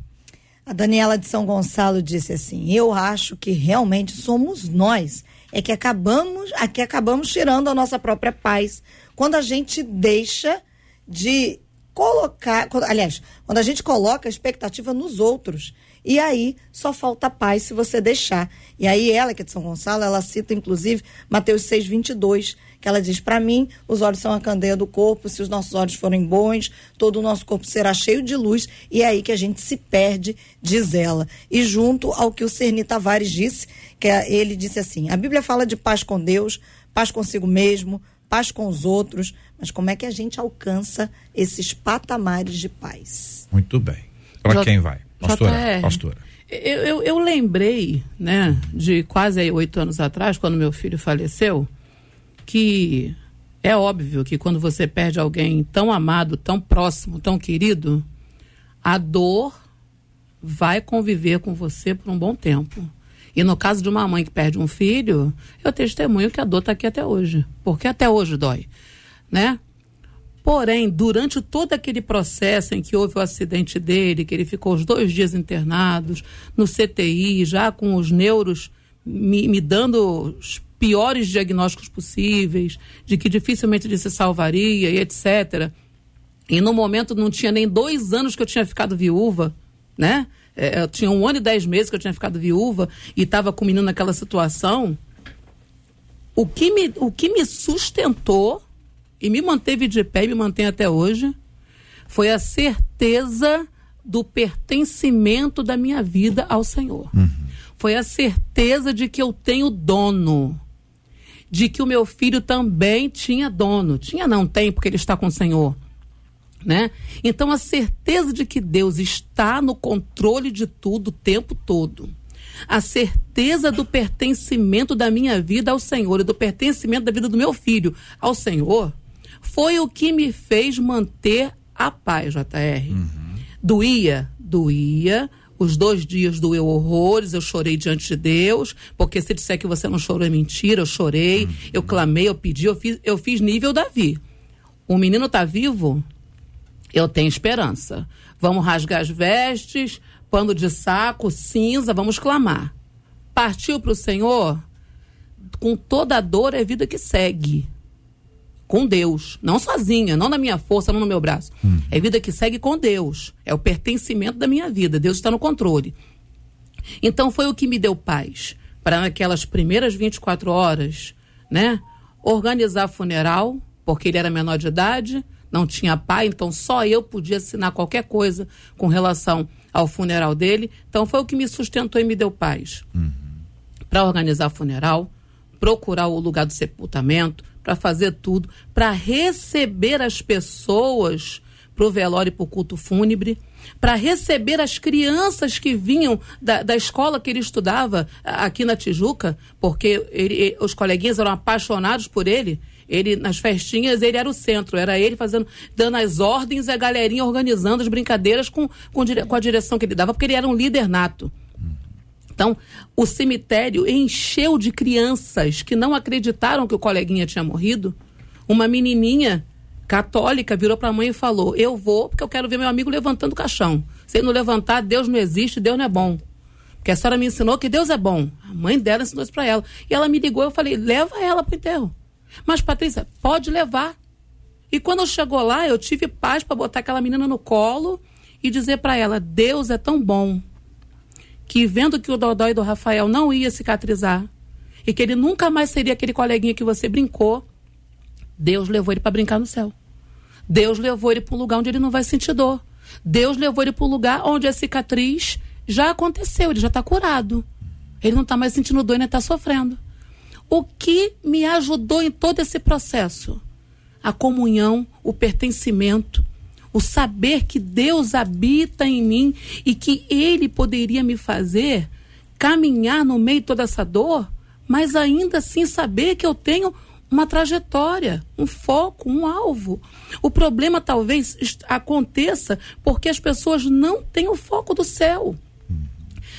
A Daniela de São Gonçalo disse assim: Eu acho que realmente somos nós é que acabamos, é que acabamos tirando a nossa própria paz quando a gente deixa de colocar, aliás, quando a gente coloca a expectativa nos outros. E aí só falta paz se você deixar. E aí ela, que é de São Gonçalo, ela cita inclusive Mateus 6, 22, que ela diz: Para mim, os olhos são a candeia do corpo, se os nossos olhos forem bons, todo o nosso corpo será cheio de luz. E é aí que a gente se perde, diz ela. E junto ao que o Cerni Tavares disse, que é, ele disse assim: a Bíblia fala de paz com Deus, paz consigo mesmo, paz com os outros, mas como é que a gente alcança esses patamares de paz? Muito bem. Para quem vai? Pastora. JR. Pastora. Eu, eu, eu lembrei, né, de quase oito anos atrás, quando meu filho faleceu, que é óbvio que quando você perde alguém tão amado, tão próximo, tão querido, a dor vai conviver com você por um bom tempo. E no caso de uma mãe que perde um filho, eu testemunho que a dor está aqui até hoje. Porque até hoje dói. Né? Porém, durante todo aquele processo em que houve o acidente dele, que ele ficou os dois dias internados no CTI, já com os neuros me, me dando os piores diagnósticos possíveis, de que dificilmente ele se salvaria e etc. E no momento não tinha nem dois anos que eu tinha ficado viúva, né? É, eu tinha um ano e dez meses que eu tinha ficado viúva e estava com o menino naquela situação. O que me, o que me sustentou e me manteve de pé e me mantém até hoje foi a certeza do pertencimento da minha vida ao Senhor. Foi a certeza de que eu tenho dono. De que o meu filho também tinha dono. Tinha, não tem, porque ele está com o Senhor. Né? Então, a certeza de que Deus está no controle de tudo o tempo todo. A certeza do pertencimento da minha vida ao Senhor e do pertencimento da vida do meu filho ao Senhor foi o que me fez manter a paz, JR. Doía? Doía. Os dois dias doeu horrores, eu chorei diante de Deus, porque se disser que você não chorou é mentira, eu chorei, eu clamei, eu pedi, eu fiz, eu fiz nível Davi. O menino tá vivo, eu tenho esperança. Vamos rasgar as vestes, pano de saco, cinza, vamos clamar. Partiu para o Senhor, com toda a dor é vida que segue. Com Deus. Não sozinha, não na minha força, não no meu braço. É vida que segue com Deus. É o pertencimento da minha vida. Deus está no controle. Então foi o que me deu paz. Para naquelas primeiras 24 horas, né? Organizar funeral, porque ele era menor de idade, não tinha pai, então só eu podia assinar qualquer coisa com relação ao funeral dele. Então foi o que me sustentou e me deu paz. Para organizar funeral, procurar o lugar do sepultamento, para fazer tudo, para receber as pessoas para o velório e para o culto fúnebre, para receber as crianças que vinham da, da escola que ele estudava aqui na Tijuca, porque ele- ele- os coleguinhas eram apaixonados por ele. Ele, nas festinhas, ele era o centro, era ele fazendo, dando as ordens e a galerinha organizando as brincadeiras com, com, com a direção que ele dava, porque ele era um líder nato. Então, o cemitério encheu de crianças que não acreditaram que o coleguinha tinha morrido. Uma menininha católica virou para a mãe e falou: Eu vou porque eu quero ver meu amigo levantando o caixão. Se ele não levantar, Deus não existe, Deus não é bom. Porque a senhora me ensinou que Deus é bom. A mãe dela ensinou isso para ela. E ela me ligou, eu falei: Leva ela para o enterro. Mas, Patrícia, pode levar. E quando chegou lá, eu tive paz para botar aquela menina no colo e dizer para ela: Deus é tão bom que vendo que o Dodói do Rafael não ia cicatrizar e que ele nunca mais seria aquele coleguinha que você brincou, Deus levou ele para brincar no céu. Deus levou ele para um lugar onde ele não vai sentir dor. Deus levou ele para um lugar onde a cicatriz já aconteceu, ele já está curado. Ele não está mais sentindo dor e nem está sofrendo. O que me ajudou em todo esse processo? A comunhão, o pertencimento, o saber que Deus habita em mim e que Ele poderia me fazer caminhar no meio de toda essa dor, mas ainda assim saber que eu tenho uma trajetória, um foco, um alvo. O problema talvez aconteça porque as pessoas não têm o foco do céu.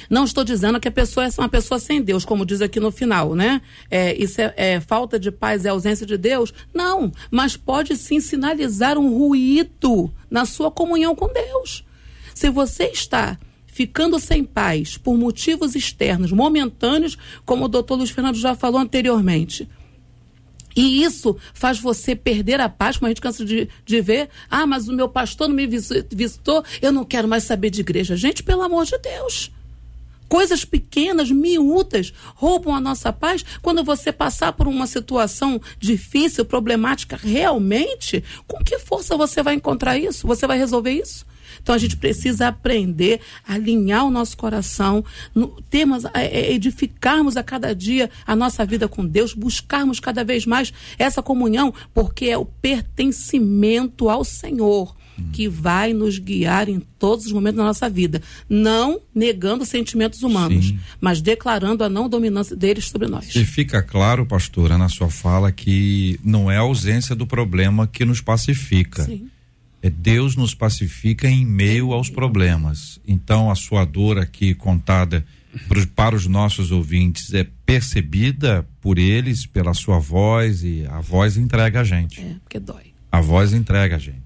Não estou dizendo que a pessoa é uma pessoa sem Deus, como diz aqui no final, né? É, isso é, é falta de paz, é ausência de Deus? Não, mas pode sim sinalizar um ruído na sua comunhão com Deus. Se você está ficando sem paz por motivos externos, momentâneos, como o doutor Luiz Fernando já falou anteriormente. E isso faz você perder a paz, como a gente cansa de, de ver. Ah, mas o meu pastor não me visitou, eu não quero mais saber de igreja. Gente, pelo amor de Deus. Coisas pequenas, miúdas, roubam a nossa paz. Quando você passar por uma situação difícil, problemática, realmente, com que força você vai encontrar isso? Você vai resolver isso? Então a gente precisa aprender a alinhar o nosso coração, no, termos, é, é, edificarmos a cada dia a nossa vida com Deus, buscarmos cada vez mais essa comunhão, porque é o pertencimento ao Senhor que vai nos guiar em todos os momentos da nossa vida, não negando sentimentos humanos, Sim. mas declarando a não dominância deles sobre nós. E fica claro, pastora, na sua fala que não é a ausência do problema que nos pacifica. Sim. É Deus nos pacifica em meio aos problemas. Então a sua dor aqui contada para os nossos ouvintes é percebida por eles pela sua voz e a voz entrega a gente. É, porque dói. A voz entrega a gente.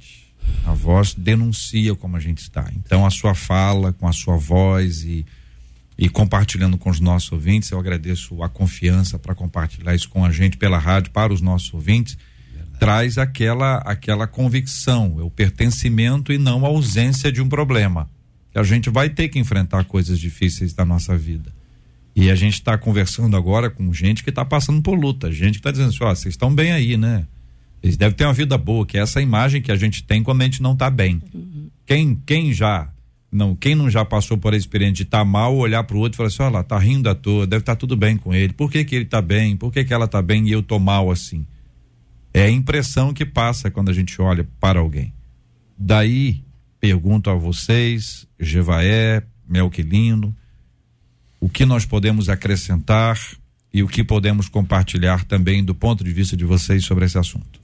A voz denuncia como a gente está. Então, a sua fala, com a sua voz e, e compartilhando com os nossos ouvintes, eu agradeço a confiança para compartilhar isso com a gente pela rádio, para os nossos ouvintes. Verdade. Traz aquela, aquela convicção, é o pertencimento e não a ausência de um problema. A gente vai ter que enfrentar coisas difíceis da nossa vida. E a gente está conversando agora com gente que está passando por luta, gente que está dizendo assim: ó, vocês estão bem aí, né? Eles devem ter uma vida boa, que é essa imagem que a gente tem quando a gente não está bem. Uhum. Quem, quem já não, quem não já passou por a experiência de estar tá mal, olhar para o outro e falar assim, olha lá, tá rindo à toa, deve estar tá tudo bem com ele. Por que que ele está bem? Por que que ela está bem e eu tô mal assim? É a impressão que passa quando a gente olha para alguém. Daí, pergunto a vocês, Jevaé, Melquilino, o que nós podemos acrescentar e o que podemos compartilhar também do ponto de vista de vocês sobre esse assunto?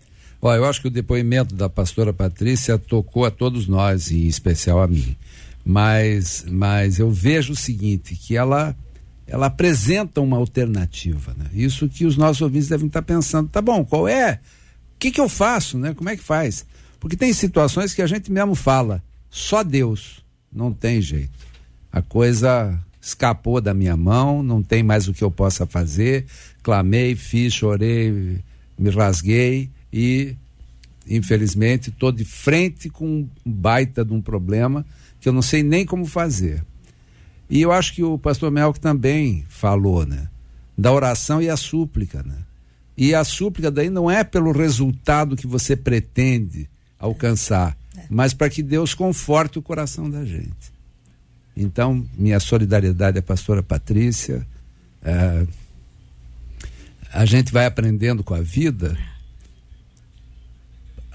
Olha, eu acho que o depoimento da pastora Patrícia tocou a todos nós, em especial a mim. Mas, mas eu vejo o seguinte, que ela ela apresenta uma alternativa, né? Isso que os nossos ouvintes devem estar pensando, tá bom, qual é? O que que eu faço, né? Como é que faz? Porque tem situações que a gente mesmo fala, só Deus, não tem jeito. A coisa escapou da minha mão, não tem mais o que eu possa fazer. Clamei, fiz, chorei, me rasguei e infelizmente estou de frente com um baita de um problema que eu não sei nem como fazer. E eu acho que o pastor Melk também falou, né? Da oração e a súplica, né? E a súplica daí não é pelo resultado que você pretende alcançar, é. mas para que Deus conforte o coração da gente. Então, minha solidariedade à pastora Patrícia. É, a gente vai aprendendo com a vida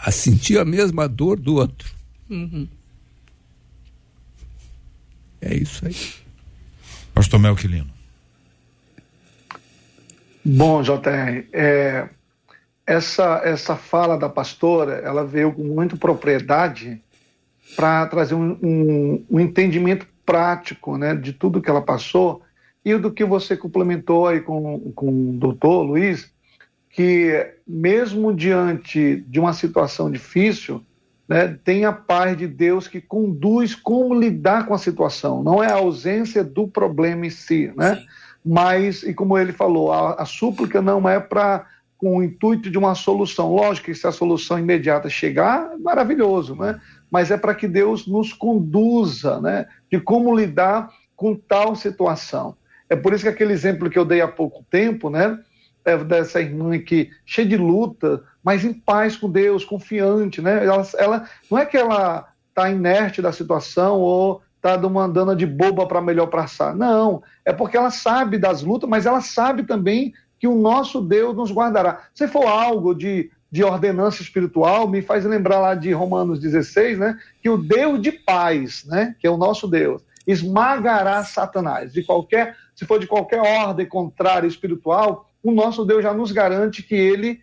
a sentir a mesma dor do outro. Uhum. É isso aí. Pastor Melquilino. Bom, JR, é, essa, essa fala da pastora, ela veio com muita propriedade para trazer um, um, um, entendimento prático né, de tudo que ela passou e do que você complementou aí com, com o doutor Luiz, que mesmo diante de uma situação difícil, né, tem a paz de Deus que conduz como lidar com a situação. Não é a ausência do problema em si, né? Mas, e como ele falou, a, a súplica não é para com o intuito de uma solução. Lógico que se a solução imediata chegar, maravilhoso, né? Mas é para que Deus nos conduza, né? De como lidar com tal situação. É por isso que aquele exemplo que eu dei há pouco tempo, né? É, dessa irmã que cheia de luta, mas em paz com Deus, confiante, né? Ela, ela não é que ela está inerte da situação ou está mandando de boba para melhor passar. Não, é porque ela sabe das lutas, mas ela sabe também que o nosso Deus nos guardará. Se for algo de, de ordenança espiritual, me faz lembrar lá de Romanos 16, né? Que o Deus de paz, né? Que é o nosso Deus, esmagará Satanás. De qualquer, se for de qualquer ordem contrária espiritual, o nosso Deus já nos garante que ele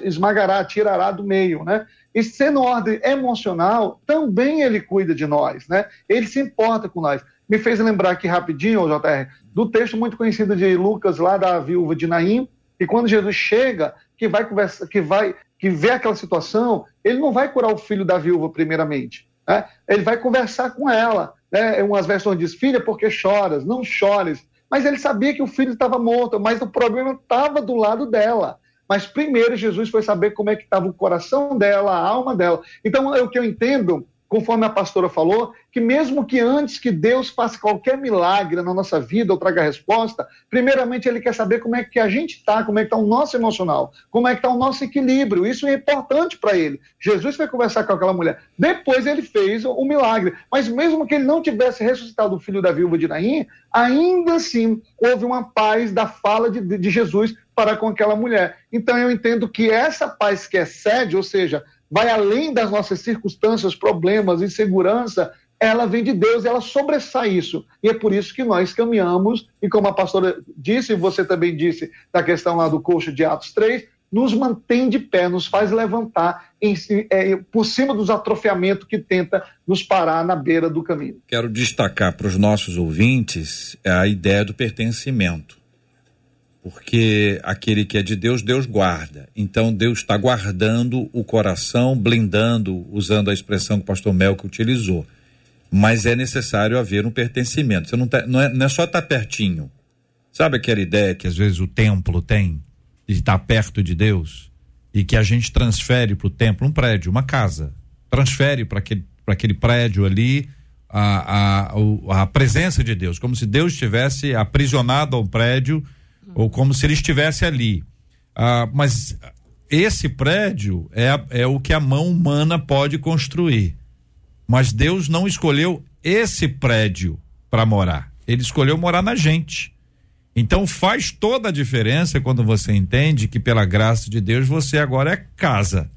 esmagará, tirará do meio, né? E sendo ordem emocional, também ele cuida de nós, né? Ele se importa com nós. Me fez lembrar aqui rapidinho, JR, do texto muito conhecido de Lucas, lá da viúva de Naim, que quando Jesus chega, que vai conversar, que vai, que vê aquela situação, ele não vai curar o filho da viúva primeiramente, né? Ele vai conversar com ela né, umas versões diz, filha, porque choras? Não chores. Mas ele sabia que o filho estava morto, mas o problema estava do lado dela. Mas primeiro Jesus foi saber como é que estava o coração dela, a alma dela. Então, é o que eu entendo conforme a pastora falou, que mesmo que antes que Deus faça qualquer milagre na nossa vida ou traga resposta, primeiramente ele quer saber como é que a gente está, como é que está o nosso emocional, como é que está o nosso equilíbrio. Isso é importante para ele. Jesus foi conversar com aquela mulher. Depois ele fez o milagre. Mas mesmo que ele não tivesse ressuscitado o filho da viúva de Naim, ainda assim houve uma paz da fala de, de Jesus para com aquela mulher. Então eu entendo que essa paz que excede, ou seja, vai além das nossas circunstâncias, problemas, insegurança, ela vem de Deus, ela sobressai isso. E é por isso que nós caminhamos, e como a pastora disse, e você também disse, da questão lá do coxo de Atos 3, nos mantém de pé, nos faz levantar em, é, por cima dos atrofiamentos que tenta nos parar na beira do caminho. Quero destacar para os nossos ouvintes a ideia do pertencimento porque aquele que é de Deus, Deus guarda. Então Deus está guardando o coração, blindando, usando a expressão que o pastor Melco utilizou. Mas é necessário haver um pertencimento. Você não, tá, não, é, não é só estar tá pertinho. Sabe aquela ideia que às vezes o templo tem de estar perto de Deus e que a gente transfere para o templo um prédio, uma casa, transfere para aquele, aquele prédio ali a, a, a presença de Deus, como se Deus estivesse aprisionado ao prédio ou como se ele estivesse ali. Ah, mas esse prédio é, é o que a mão humana pode construir. Mas Deus não escolheu esse prédio para morar. Ele escolheu morar na gente. Então faz toda a diferença quando você entende que pela graça de Deus você agora é casa.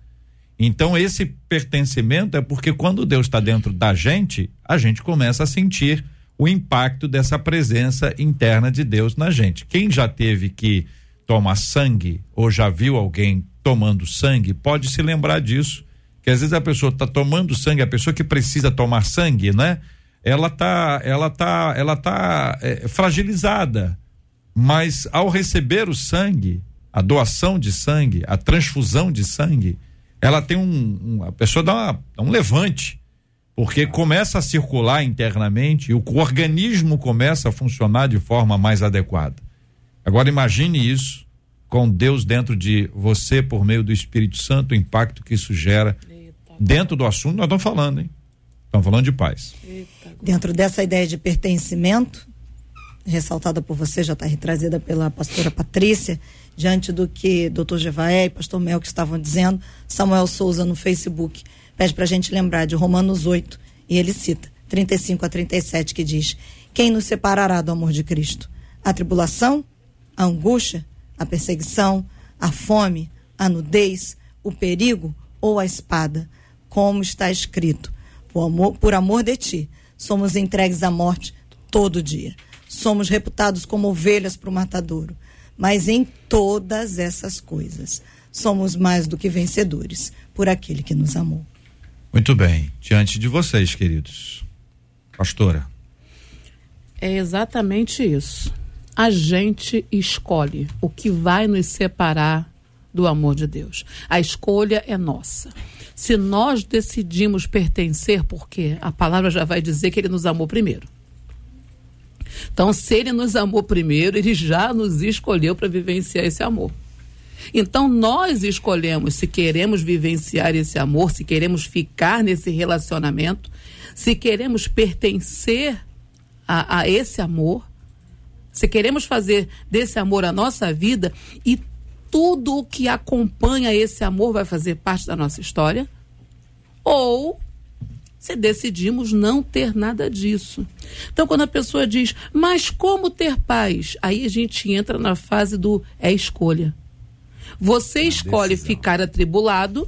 Então esse pertencimento é porque quando Deus está dentro da gente, a gente começa a sentir o impacto dessa presença interna de Deus na gente. Quem já teve que tomar sangue ou já viu alguém tomando sangue, pode se lembrar disso. Que às vezes a pessoa está tomando sangue, a pessoa que precisa tomar sangue, né? Ela tá, ela tá, ela tá é, fragilizada. Mas ao receber o sangue, a doação de sangue, a transfusão de sangue, ela tem um, um a pessoa dá, uma, dá um levante porque começa a circular internamente e o organismo começa a funcionar de forma mais adequada. Agora imagine isso com Deus dentro de você por meio do Espírito Santo, o impacto que isso gera dentro do assunto nós estamos falando, hein? Estamos falando de paz. Dentro dessa ideia de pertencimento, ressaltada por você, já está retrazida pela pastora Patrícia, diante do que doutor Jevaé e pastor Mel que estavam dizendo, Samuel Souza no Facebook pede para a gente lembrar de Romanos 8, e ele cita 35 a 37, que diz: Quem nos separará do amor de Cristo? A tribulação, a angústia, a perseguição, a fome, a nudez, o perigo ou a espada? Como está escrito: por amor, por amor de ti, somos entregues à morte todo dia. Somos reputados como ovelhas para o matadouro. Mas em todas essas coisas, somos mais do que vencedores por aquele que nos amou. Muito bem. Diante de vocês, queridos. Pastora. É exatamente isso. A gente escolhe o que vai nos separar do amor de Deus. A escolha é nossa. Se nós decidimos pertencer, porque a palavra já vai dizer que ele nos amou primeiro. Então, se ele nos amou primeiro, ele já nos escolheu para vivenciar esse amor. Então nós escolhemos se queremos vivenciar esse amor, se queremos ficar nesse relacionamento, se queremos pertencer a, a esse amor, se queremos fazer desse amor a nossa vida e tudo o que acompanha esse amor vai fazer parte da nossa história, ou se decidimos não ter nada disso. Então, quando a pessoa diz, mas como ter paz? Aí a gente entra na fase do é escolha. Você escolhe ficar atribulado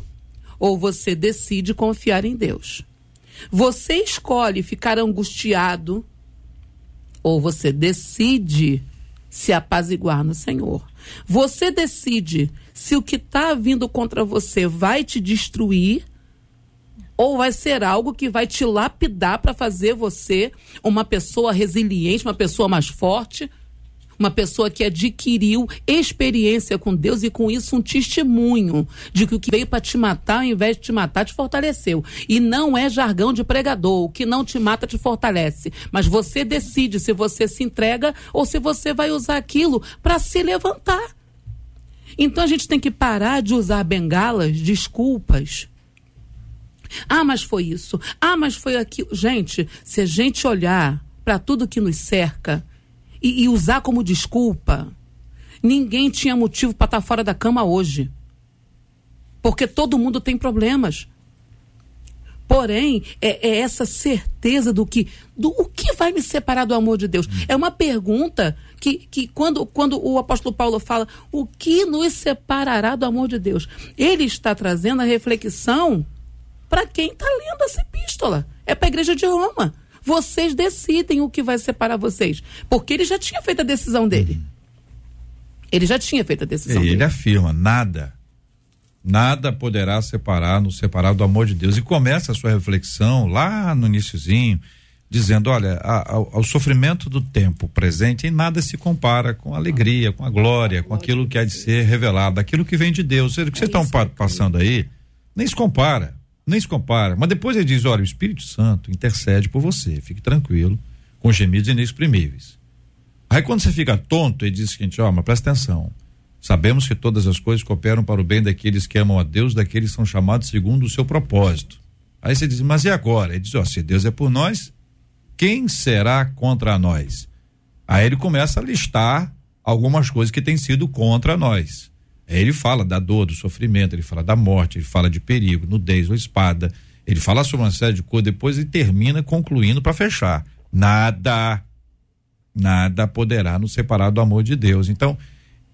ou você decide confiar em Deus. Você escolhe ficar angustiado ou você decide se apaziguar no Senhor. Você decide se o que está vindo contra você vai te destruir ou vai ser algo que vai te lapidar para fazer você uma pessoa resiliente, uma pessoa mais forte, Uma pessoa que adquiriu experiência com Deus e com isso um testemunho de que o que veio para te matar, ao invés de te matar, te fortaleceu. E não é jargão de pregador. O que não te mata te fortalece. Mas você decide se você se entrega ou se você vai usar aquilo para se levantar. Então a gente tem que parar de usar bengalas, desculpas. Ah, mas foi isso. Ah, mas foi aquilo. Gente, se a gente olhar para tudo que nos cerca e, e usar como desculpa, ninguém tinha motivo para estar tá fora da cama hoje. Porque todo mundo tem problemas. Porém, é, é, essa certeza do que do o que vai me separar do amor de Deus. Hum. É uma pergunta que, que quando, quando o apóstolo Paulo fala o que nos separará do amor de Deus, ele está trazendo a reflexão para quem está lendo essa epístola. É para a igreja de Roma. Vocês decidem o que vai separar vocês. Porque ele já tinha feito a decisão dele. Ele já tinha feito a decisão e dele. Ele afirma: nada, nada poderá separar, nos separar do amor de Deus. E começa a sua reflexão lá no iníciozinho, dizendo: olha, ao, ao, sofrimento do tempo presente, em nada se compara com a alegria, com a glória, com aquilo que há de ser revelado, aquilo que vem de Deus. O que vocês estão passando aí, nem se compara nem se compara. Mas depois ele diz: olha, o Espírito Santo intercede por você, fique tranquilo, com gemidos inexprimíveis. Aí quando você fica tonto, ele diz o seguinte: ó, mas presta atenção. Sabemos que todas as coisas cooperam para o bem daqueles que amam a Deus, daqueles que são chamados segundo o seu propósito. Aí você diz, mas e agora? Ele diz, ó, se Deus é por nós, quem será contra nós? Aí ele começa a listar algumas coisas que têm sido contra nós. Ele fala da dor, do sofrimento, ele fala da morte, ele fala de perigo, nudez ou espada. Ele fala sobre uma série de coisas, depois ele termina concluindo para fechar. Nada, nada poderá nos separar do amor de Deus. Então,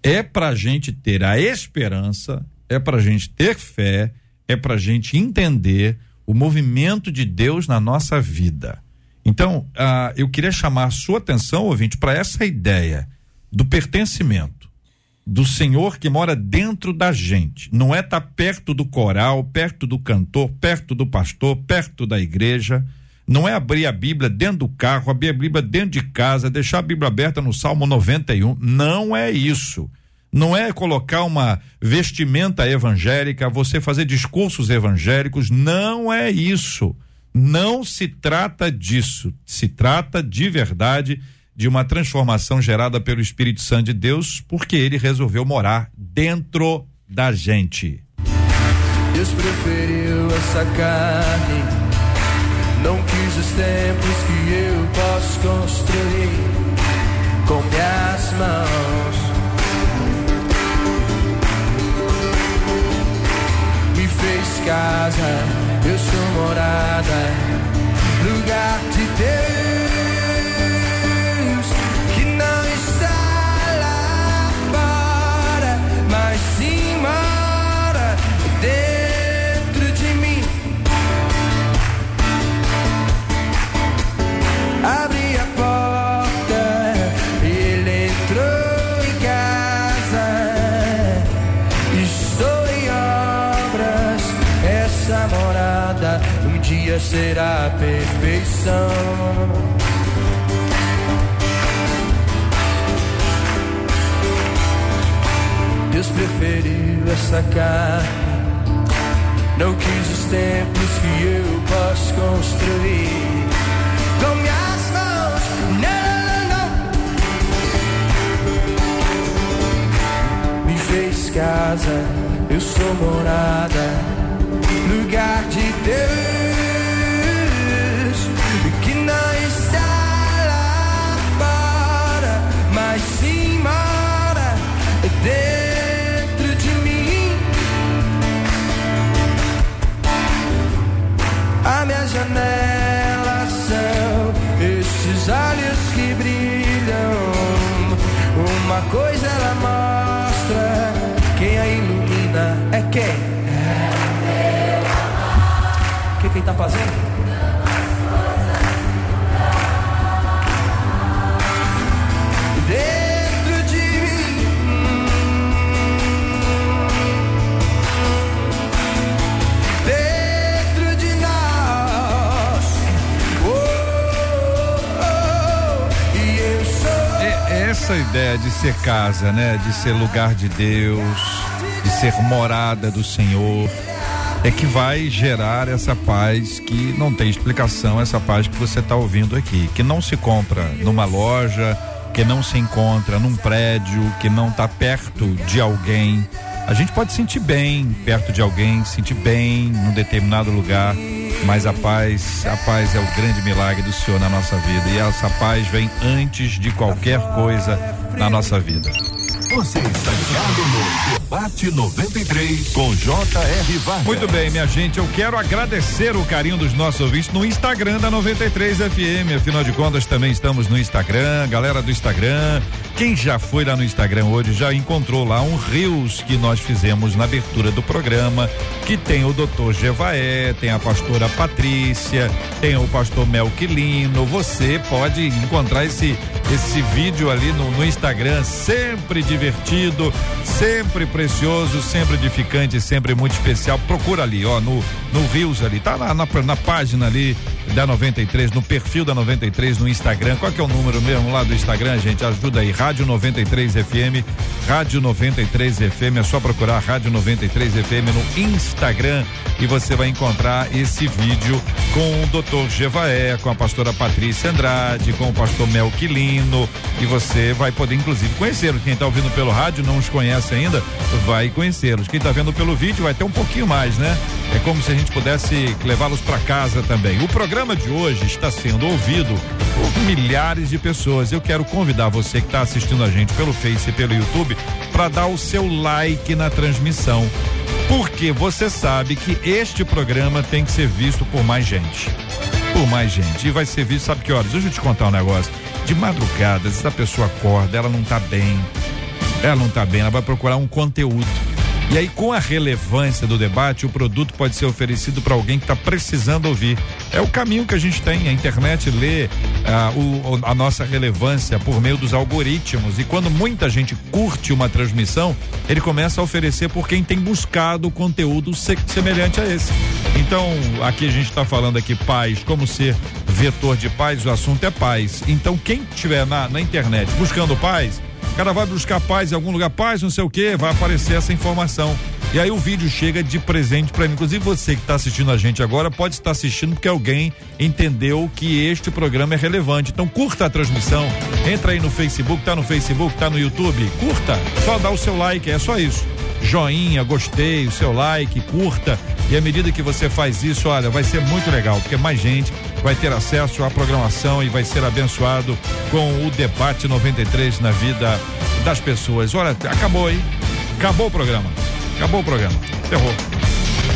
é para a gente ter a esperança, é para a gente ter fé, é para a gente entender o movimento de Deus na nossa vida. Então, ah, eu queria chamar a sua atenção, ouvinte, para essa ideia do pertencimento do Senhor que mora dentro da gente. Não é estar tá perto do coral, perto do cantor, perto do pastor, perto da igreja. Não é abrir a Bíblia dentro do carro, abrir a Bíblia dentro de casa, deixar a Bíblia aberta no Salmo 91. Não é isso. Não é colocar uma vestimenta evangélica, você fazer discursos evangélicos. Não é isso. Não se trata disso. Se trata de verdade de uma transformação gerada pelo Espírito Santo de Deus, porque ele resolveu morar dentro da gente. Deus preferiu essa carne, não quis os templos que eu posso construir com minhas mãos. Me fez casa, eu sou morada, lugar de Deus. Dia será a perfeição. Deus preferiu essa carne. Não quis os templos que eu posso construir. Com minhas mãos, não. Me fez casa, eu sou morada, lugar de Deus. quem está fazendo? Dentro de mim, dentro de nós, oh, oh, oh. e eu sou. É, é essa ideia de ser casa, né? De ser lugar de Deus, de ser morada do Senhor é que vai gerar essa paz que não tem explicação, essa paz que você está ouvindo aqui, que não se compra numa loja, que não se encontra num prédio, que não está perto de alguém. A gente pode sentir bem perto de alguém, sentir bem num determinado lugar, mas a paz, a paz é o grande milagre do Senhor na nossa vida e essa paz vem antes de qualquer coisa na nossa vida. Você está ligado no Debate 93 com J.R. Vargas. Muito bem, minha gente, eu quero agradecer o carinho dos nossos ouvintes no Instagram da 93 FM. Afinal de contas, também estamos no Instagram, galera do Instagram. Quem já foi lá no Instagram hoje já encontrou lá um Rios que nós fizemos na abertura do programa, que tem o doutor Jevaé, tem a pastora Patrícia, tem o pastor Melquilino. Você pode encontrar esse esse vídeo ali no, no Instagram, sempre divertido, sempre precioso, sempre edificante, sempre muito especial. Procura ali, ó, no, no Rios ali, tá na, na, na página ali da 93, no perfil da 93 no Instagram. Qual que é o número mesmo lá do Instagram, gente? Ajuda aí, Rádio 93 FM, Rádio 93 FM, é só procurar Rádio 93 FM no Instagram e você vai encontrar esse vídeo com o Dr. Gevaé, com a pastora Patrícia Andrade, com o pastor Melquilino e você vai poder inclusive conhecê-los. Quem está ouvindo pelo rádio não os conhece ainda, vai conhecê-los. Quem está vendo pelo vídeo vai ter um pouquinho mais, né? É como se a gente pudesse levá-los para casa também. O programa de hoje está sendo ouvido por milhares de pessoas. Eu quero convidar você que está assistindo a gente pelo Face e pelo YouTube para dar o seu like na transmissão. Porque você sabe que este programa tem que ser visto por mais gente. Por mais gente. E vai ser visto, sabe que horas? Deixa eu te contar um negócio. De madrugada, se a pessoa acorda, ela não tá bem. Ela não tá bem, ela vai procurar um conteúdo. E aí, com a relevância do debate, o produto pode ser oferecido para alguém que está precisando ouvir. É o caminho que a gente tem. A internet lê ah, o, a nossa relevância por meio dos algoritmos. E quando muita gente curte uma transmissão, ele começa a oferecer por quem tem buscado conteúdo se, semelhante a esse. Então, aqui a gente está falando aqui paz, como ser vetor de paz, o assunto é paz. Então, quem estiver na, na internet buscando paz, cara vai buscar paz em algum lugar, paz, não sei o que, vai aparecer essa informação. E aí o vídeo chega de presente para mim. Inclusive você que está assistindo a gente agora pode estar assistindo porque alguém entendeu que este programa é relevante. Então curta a transmissão, entra aí no Facebook, tá no Facebook, tá no YouTube, curta, só dá o seu like, é só isso. Joinha, gostei, o seu like, curta. E à medida que você faz isso, olha, vai ser muito legal, porque mais gente vai ter acesso à programação e vai ser abençoado com o debate 93 na vida das pessoas. Olha, acabou aí. Acabou o programa. Acabou o programa. Ferrou.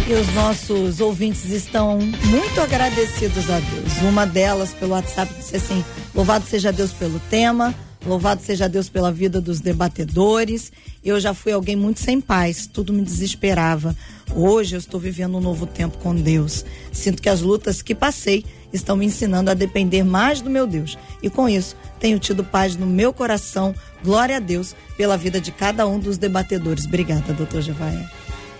E os nossos ouvintes estão muito agradecidos a Deus. Uma delas, pelo WhatsApp, disse assim: Louvado seja Deus pelo tema, louvado seja Deus pela vida dos debatedores. Eu já fui alguém muito sem paz, tudo me desesperava. Hoje eu estou vivendo um novo tempo com Deus. Sinto que as lutas que passei estão me ensinando a depender mais do meu Deus. E com isso, tenho tido paz no meu coração. Glória a Deus pela vida de cada um dos debatedores. Obrigada, doutor Jevaé.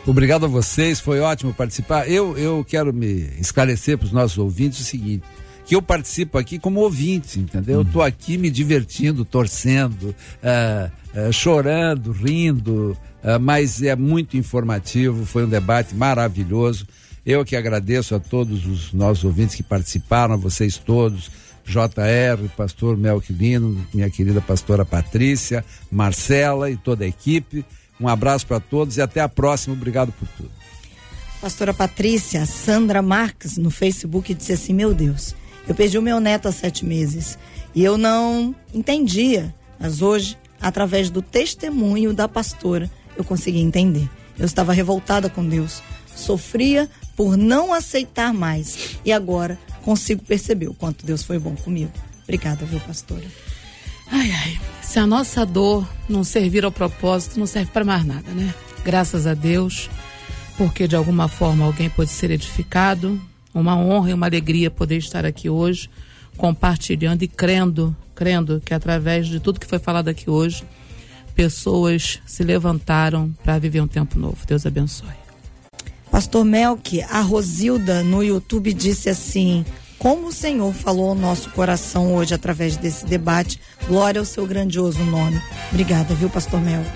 Obrigado a vocês, foi ótimo participar. Eu, eu quero me esclarecer para os nossos ouvintes o seguinte: que eu participo aqui como ouvinte, entendeu? Eu estou aqui me divertindo, torcendo, ah, ah, chorando, rindo, ah, mas é muito informativo, foi um debate maravilhoso. Eu que agradeço a todos os nossos ouvintes que participaram, a vocês todos, JR, pastor Melquilino, minha querida pastora Patrícia, Marcela e toda a equipe. Um abraço para todos e até a próxima. Obrigado por tudo. Pastora Patrícia, Sandra Marques no Facebook disse assim: Meu Deus, eu perdi o meu neto há sete meses e eu não entendia, mas hoje, através do testemunho da pastora, eu consegui entender. Eu estava revoltada com Deus, sofria por não aceitar mais e agora consigo perceber o quanto Deus foi bom comigo. Obrigada, viu, pastora? Ai, ai. Se a nossa dor não servir ao propósito, não serve para mais nada, né? Graças a Deus, porque de alguma forma alguém pode ser edificado. Uma honra e uma alegria poder estar aqui hoje, compartilhando e crendo, crendo que através de tudo que foi falado aqui hoje, pessoas se levantaram para viver um tempo novo. Deus abençoe. Pastor Melk, a Rosilda no YouTube disse assim: como o Senhor falou ao nosso coração hoje através desse debate. Glória ao seu grandioso nome. Obrigada, viu, pastor Melk?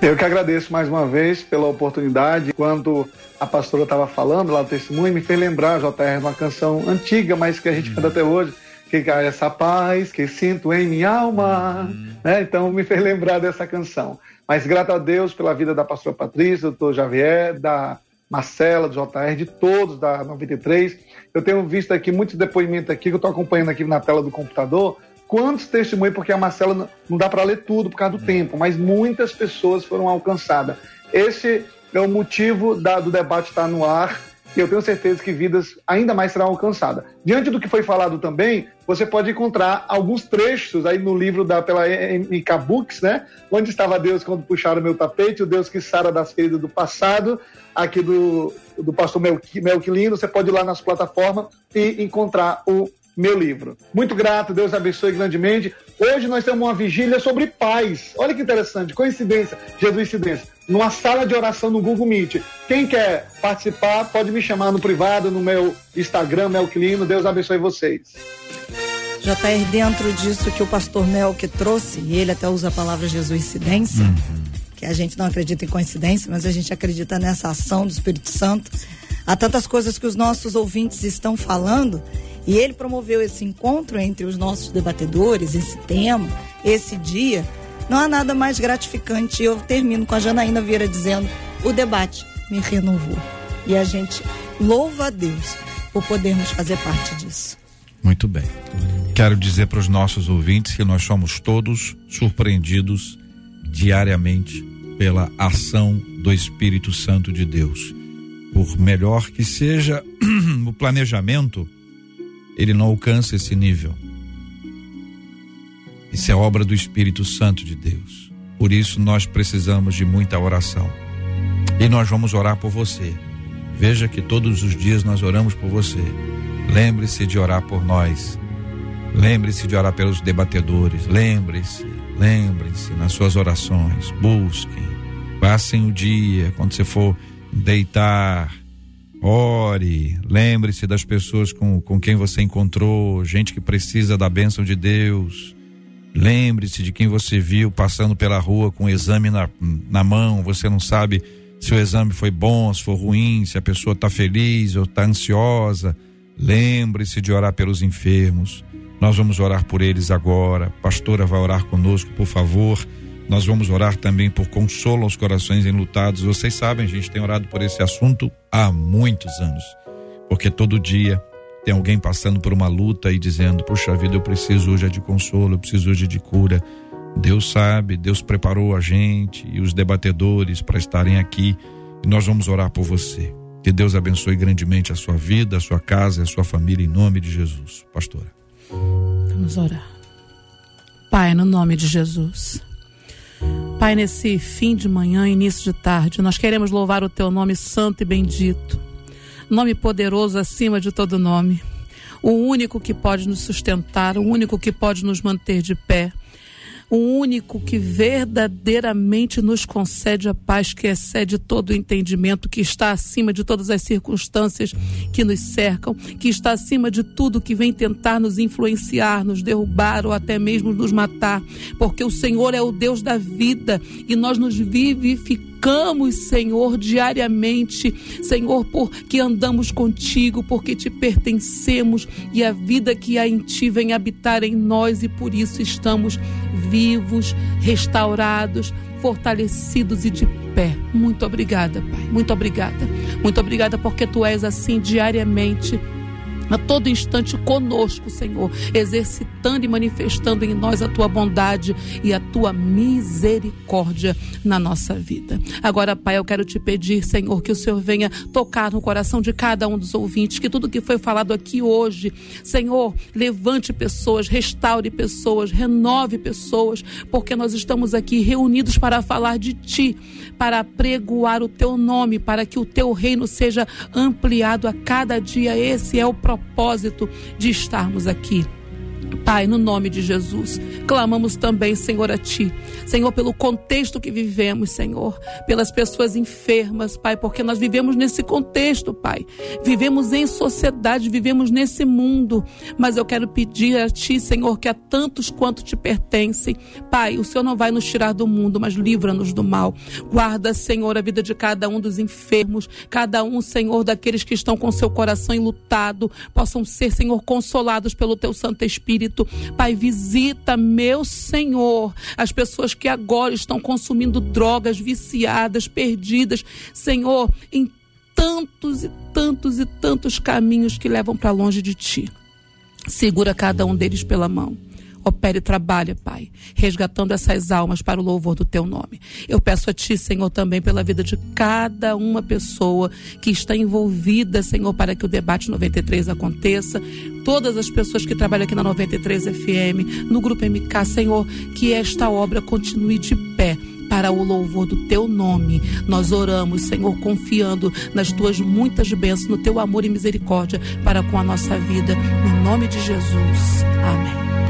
Eu que agradeço mais uma vez pela oportunidade. Quando a pastora estava falando lá do testemunho, me fez lembrar, JR, uma canção antiga, mas que a gente canta até hoje, que é essa paz que sinto em minha alma. Né? Então me fez lembrar dessa canção. Mas grato a Deus pela vida da pastora Patrícia, do doutor Javier, da Marcela, do JR, de todos da 93. Eu tenho visto aqui muitos depoimentos aqui que eu estou acompanhando aqui na tela do computador quantos testemunhos, porque a Marcela não dá para ler tudo por causa do tempo, mas muitas pessoas foram alcançadas. Esse é o motivo da, do debate estar no ar eu tenho certeza que vidas ainda mais serão alcançadas. Diante do que foi falado também, você pode encontrar alguns trechos aí no livro da pela MK Books, né? Onde estava Deus quando puxaram meu tapete, o Deus que sara das feridas do passado, aqui do, do pastor Melquilino. Você pode ir lá nas plataformas e encontrar o meu livro. Muito grato, Deus abençoe grandemente. Hoje nós temos uma vigília sobre paz. Olha que interessante, coincidência, Jesus coincidência. Numa sala de oração no Google Meet. Quem quer participar, pode me chamar no privado, no meu Instagram, Melquilino. Deus abençoe vocês. JR, dentro disso que o pastor Melk trouxe, e ele até usa a palavra Jesuicidência, uhum. que a gente não acredita em coincidência, mas a gente acredita nessa ação do Espírito Santo. Há tantas coisas que os nossos ouvintes estão falando e ele promoveu esse encontro entre os nossos debatedores, esse tema, esse dia. Não há nada mais gratificante. Eu termino com a Janaína Vieira dizendo: o debate me renovou. E a gente louva a Deus por podermos fazer parte disso. Muito bem. Quero dizer para os nossos ouvintes que nós somos todos surpreendidos diariamente pela ação do Espírito Santo de Deus. Por melhor que seja o planejamento ele não alcança esse nível. Isso é obra do Espírito Santo de Deus. Por isso nós precisamos de muita oração. E nós vamos orar por você. Veja que todos os dias nós oramos por você. Lembre-se de orar por nós. Lembre-se de orar pelos debatedores. Lembre-se, lembre-se nas suas orações. Busquem. Passem o dia, quando você for deitar, Ore, lembre-se das pessoas com, com quem você encontrou, gente que precisa da bênção de Deus. Lembre-se de quem você viu passando pela rua com o exame na, na mão, você não sabe se o exame foi bom, se foi ruim, se a pessoa está feliz ou está ansiosa. Lembre-se de orar pelos enfermos. Nós vamos orar por eles agora. A pastora vai orar conosco, por favor. Nós vamos orar também por consolo aos corações enlutados. Vocês sabem, a gente tem orado por esse assunto há muitos anos. Porque todo dia tem alguém passando por uma luta e dizendo: Puxa vida, eu preciso hoje de consolo, eu preciso hoje de cura. Deus sabe, Deus preparou a gente e os debatedores para estarem aqui e nós vamos orar por você. Que Deus abençoe grandemente a sua vida, a sua casa e a sua família em nome de Jesus. Pastora. Vamos orar. Pai, no nome de Jesus. Pai, nesse fim de manhã, início de tarde, nós queremos louvar o teu nome santo e bendito. Nome poderoso acima de todo nome. O único que pode nos sustentar, o único que pode nos manter de pé o único que verdadeiramente nos concede a paz que excede todo o entendimento, que está acima de todas as circunstâncias que nos cercam, que está acima de tudo que vem tentar nos influenciar, nos derrubar ou até mesmo nos matar, porque o Senhor é o Deus da vida e nós nos vivificamos glorificamos, Senhor, diariamente, Senhor, porque andamos contigo, porque te pertencemos e a vida que há em ti vem habitar em nós e por isso estamos vivos, restaurados, fortalecidos e de pé. Muito obrigada, Pai. Muito obrigada. Muito obrigada porque tu és assim diariamente a todo instante conosco, Senhor, exercitando e manifestando em nós a tua bondade e a tua misericórdia na nossa vida. Agora, Pai, eu quero te pedir, Senhor, que o Senhor venha tocar no coração de cada um dos ouvintes, que tudo que foi falado aqui hoje, Senhor, levante pessoas, restaure pessoas, renove pessoas, porque nós estamos aqui reunidos para falar de ti, para pregoar o teu nome, para que o teu reino seja ampliado a cada dia. Esse é o propósito propósito de estarmos aqui. Pai, no nome de Jesus, clamamos também, Senhor, a Ti. Senhor, pelo contexto que vivemos, Senhor, pelas pessoas enfermas, Pai, porque nós vivemos nesse contexto, Pai. Vivemos em sociedade, vivemos nesse mundo. Mas eu quero pedir a Ti, Senhor, que a tantos quanto te pertencem, Pai, o Senhor não vai nos tirar do mundo, mas livra-nos do mal. Guarda, Senhor, a vida de cada um dos enfermos, cada um, Senhor, daqueles que estão com seu coração enlutado, possam ser, Senhor, consolados pelo Teu Santo Espírito. Espírito. Pai, visita, meu Senhor, as pessoas que agora estão consumindo drogas, viciadas, perdidas. Senhor, em tantos e tantos e tantos caminhos que levam para longe de Ti. Segura cada um deles pela mão opere e trabalhe, Pai, resgatando essas almas para o louvor do teu nome. Eu peço a Ti, Senhor, também pela vida de cada uma pessoa que está envolvida, Senhor, para que o debate 93 aconteça. Todas as pessoas que trabalham aqui na 93 FM, no Grupo MK, Senhor, que esta obra continue de pé para o louvor do teu nome. Nós oramos, Senhor, confiando nas tuas muitas bênçãos, no teu amor e misericórdia para com a nossa vida. No nome de Jesus. Amém.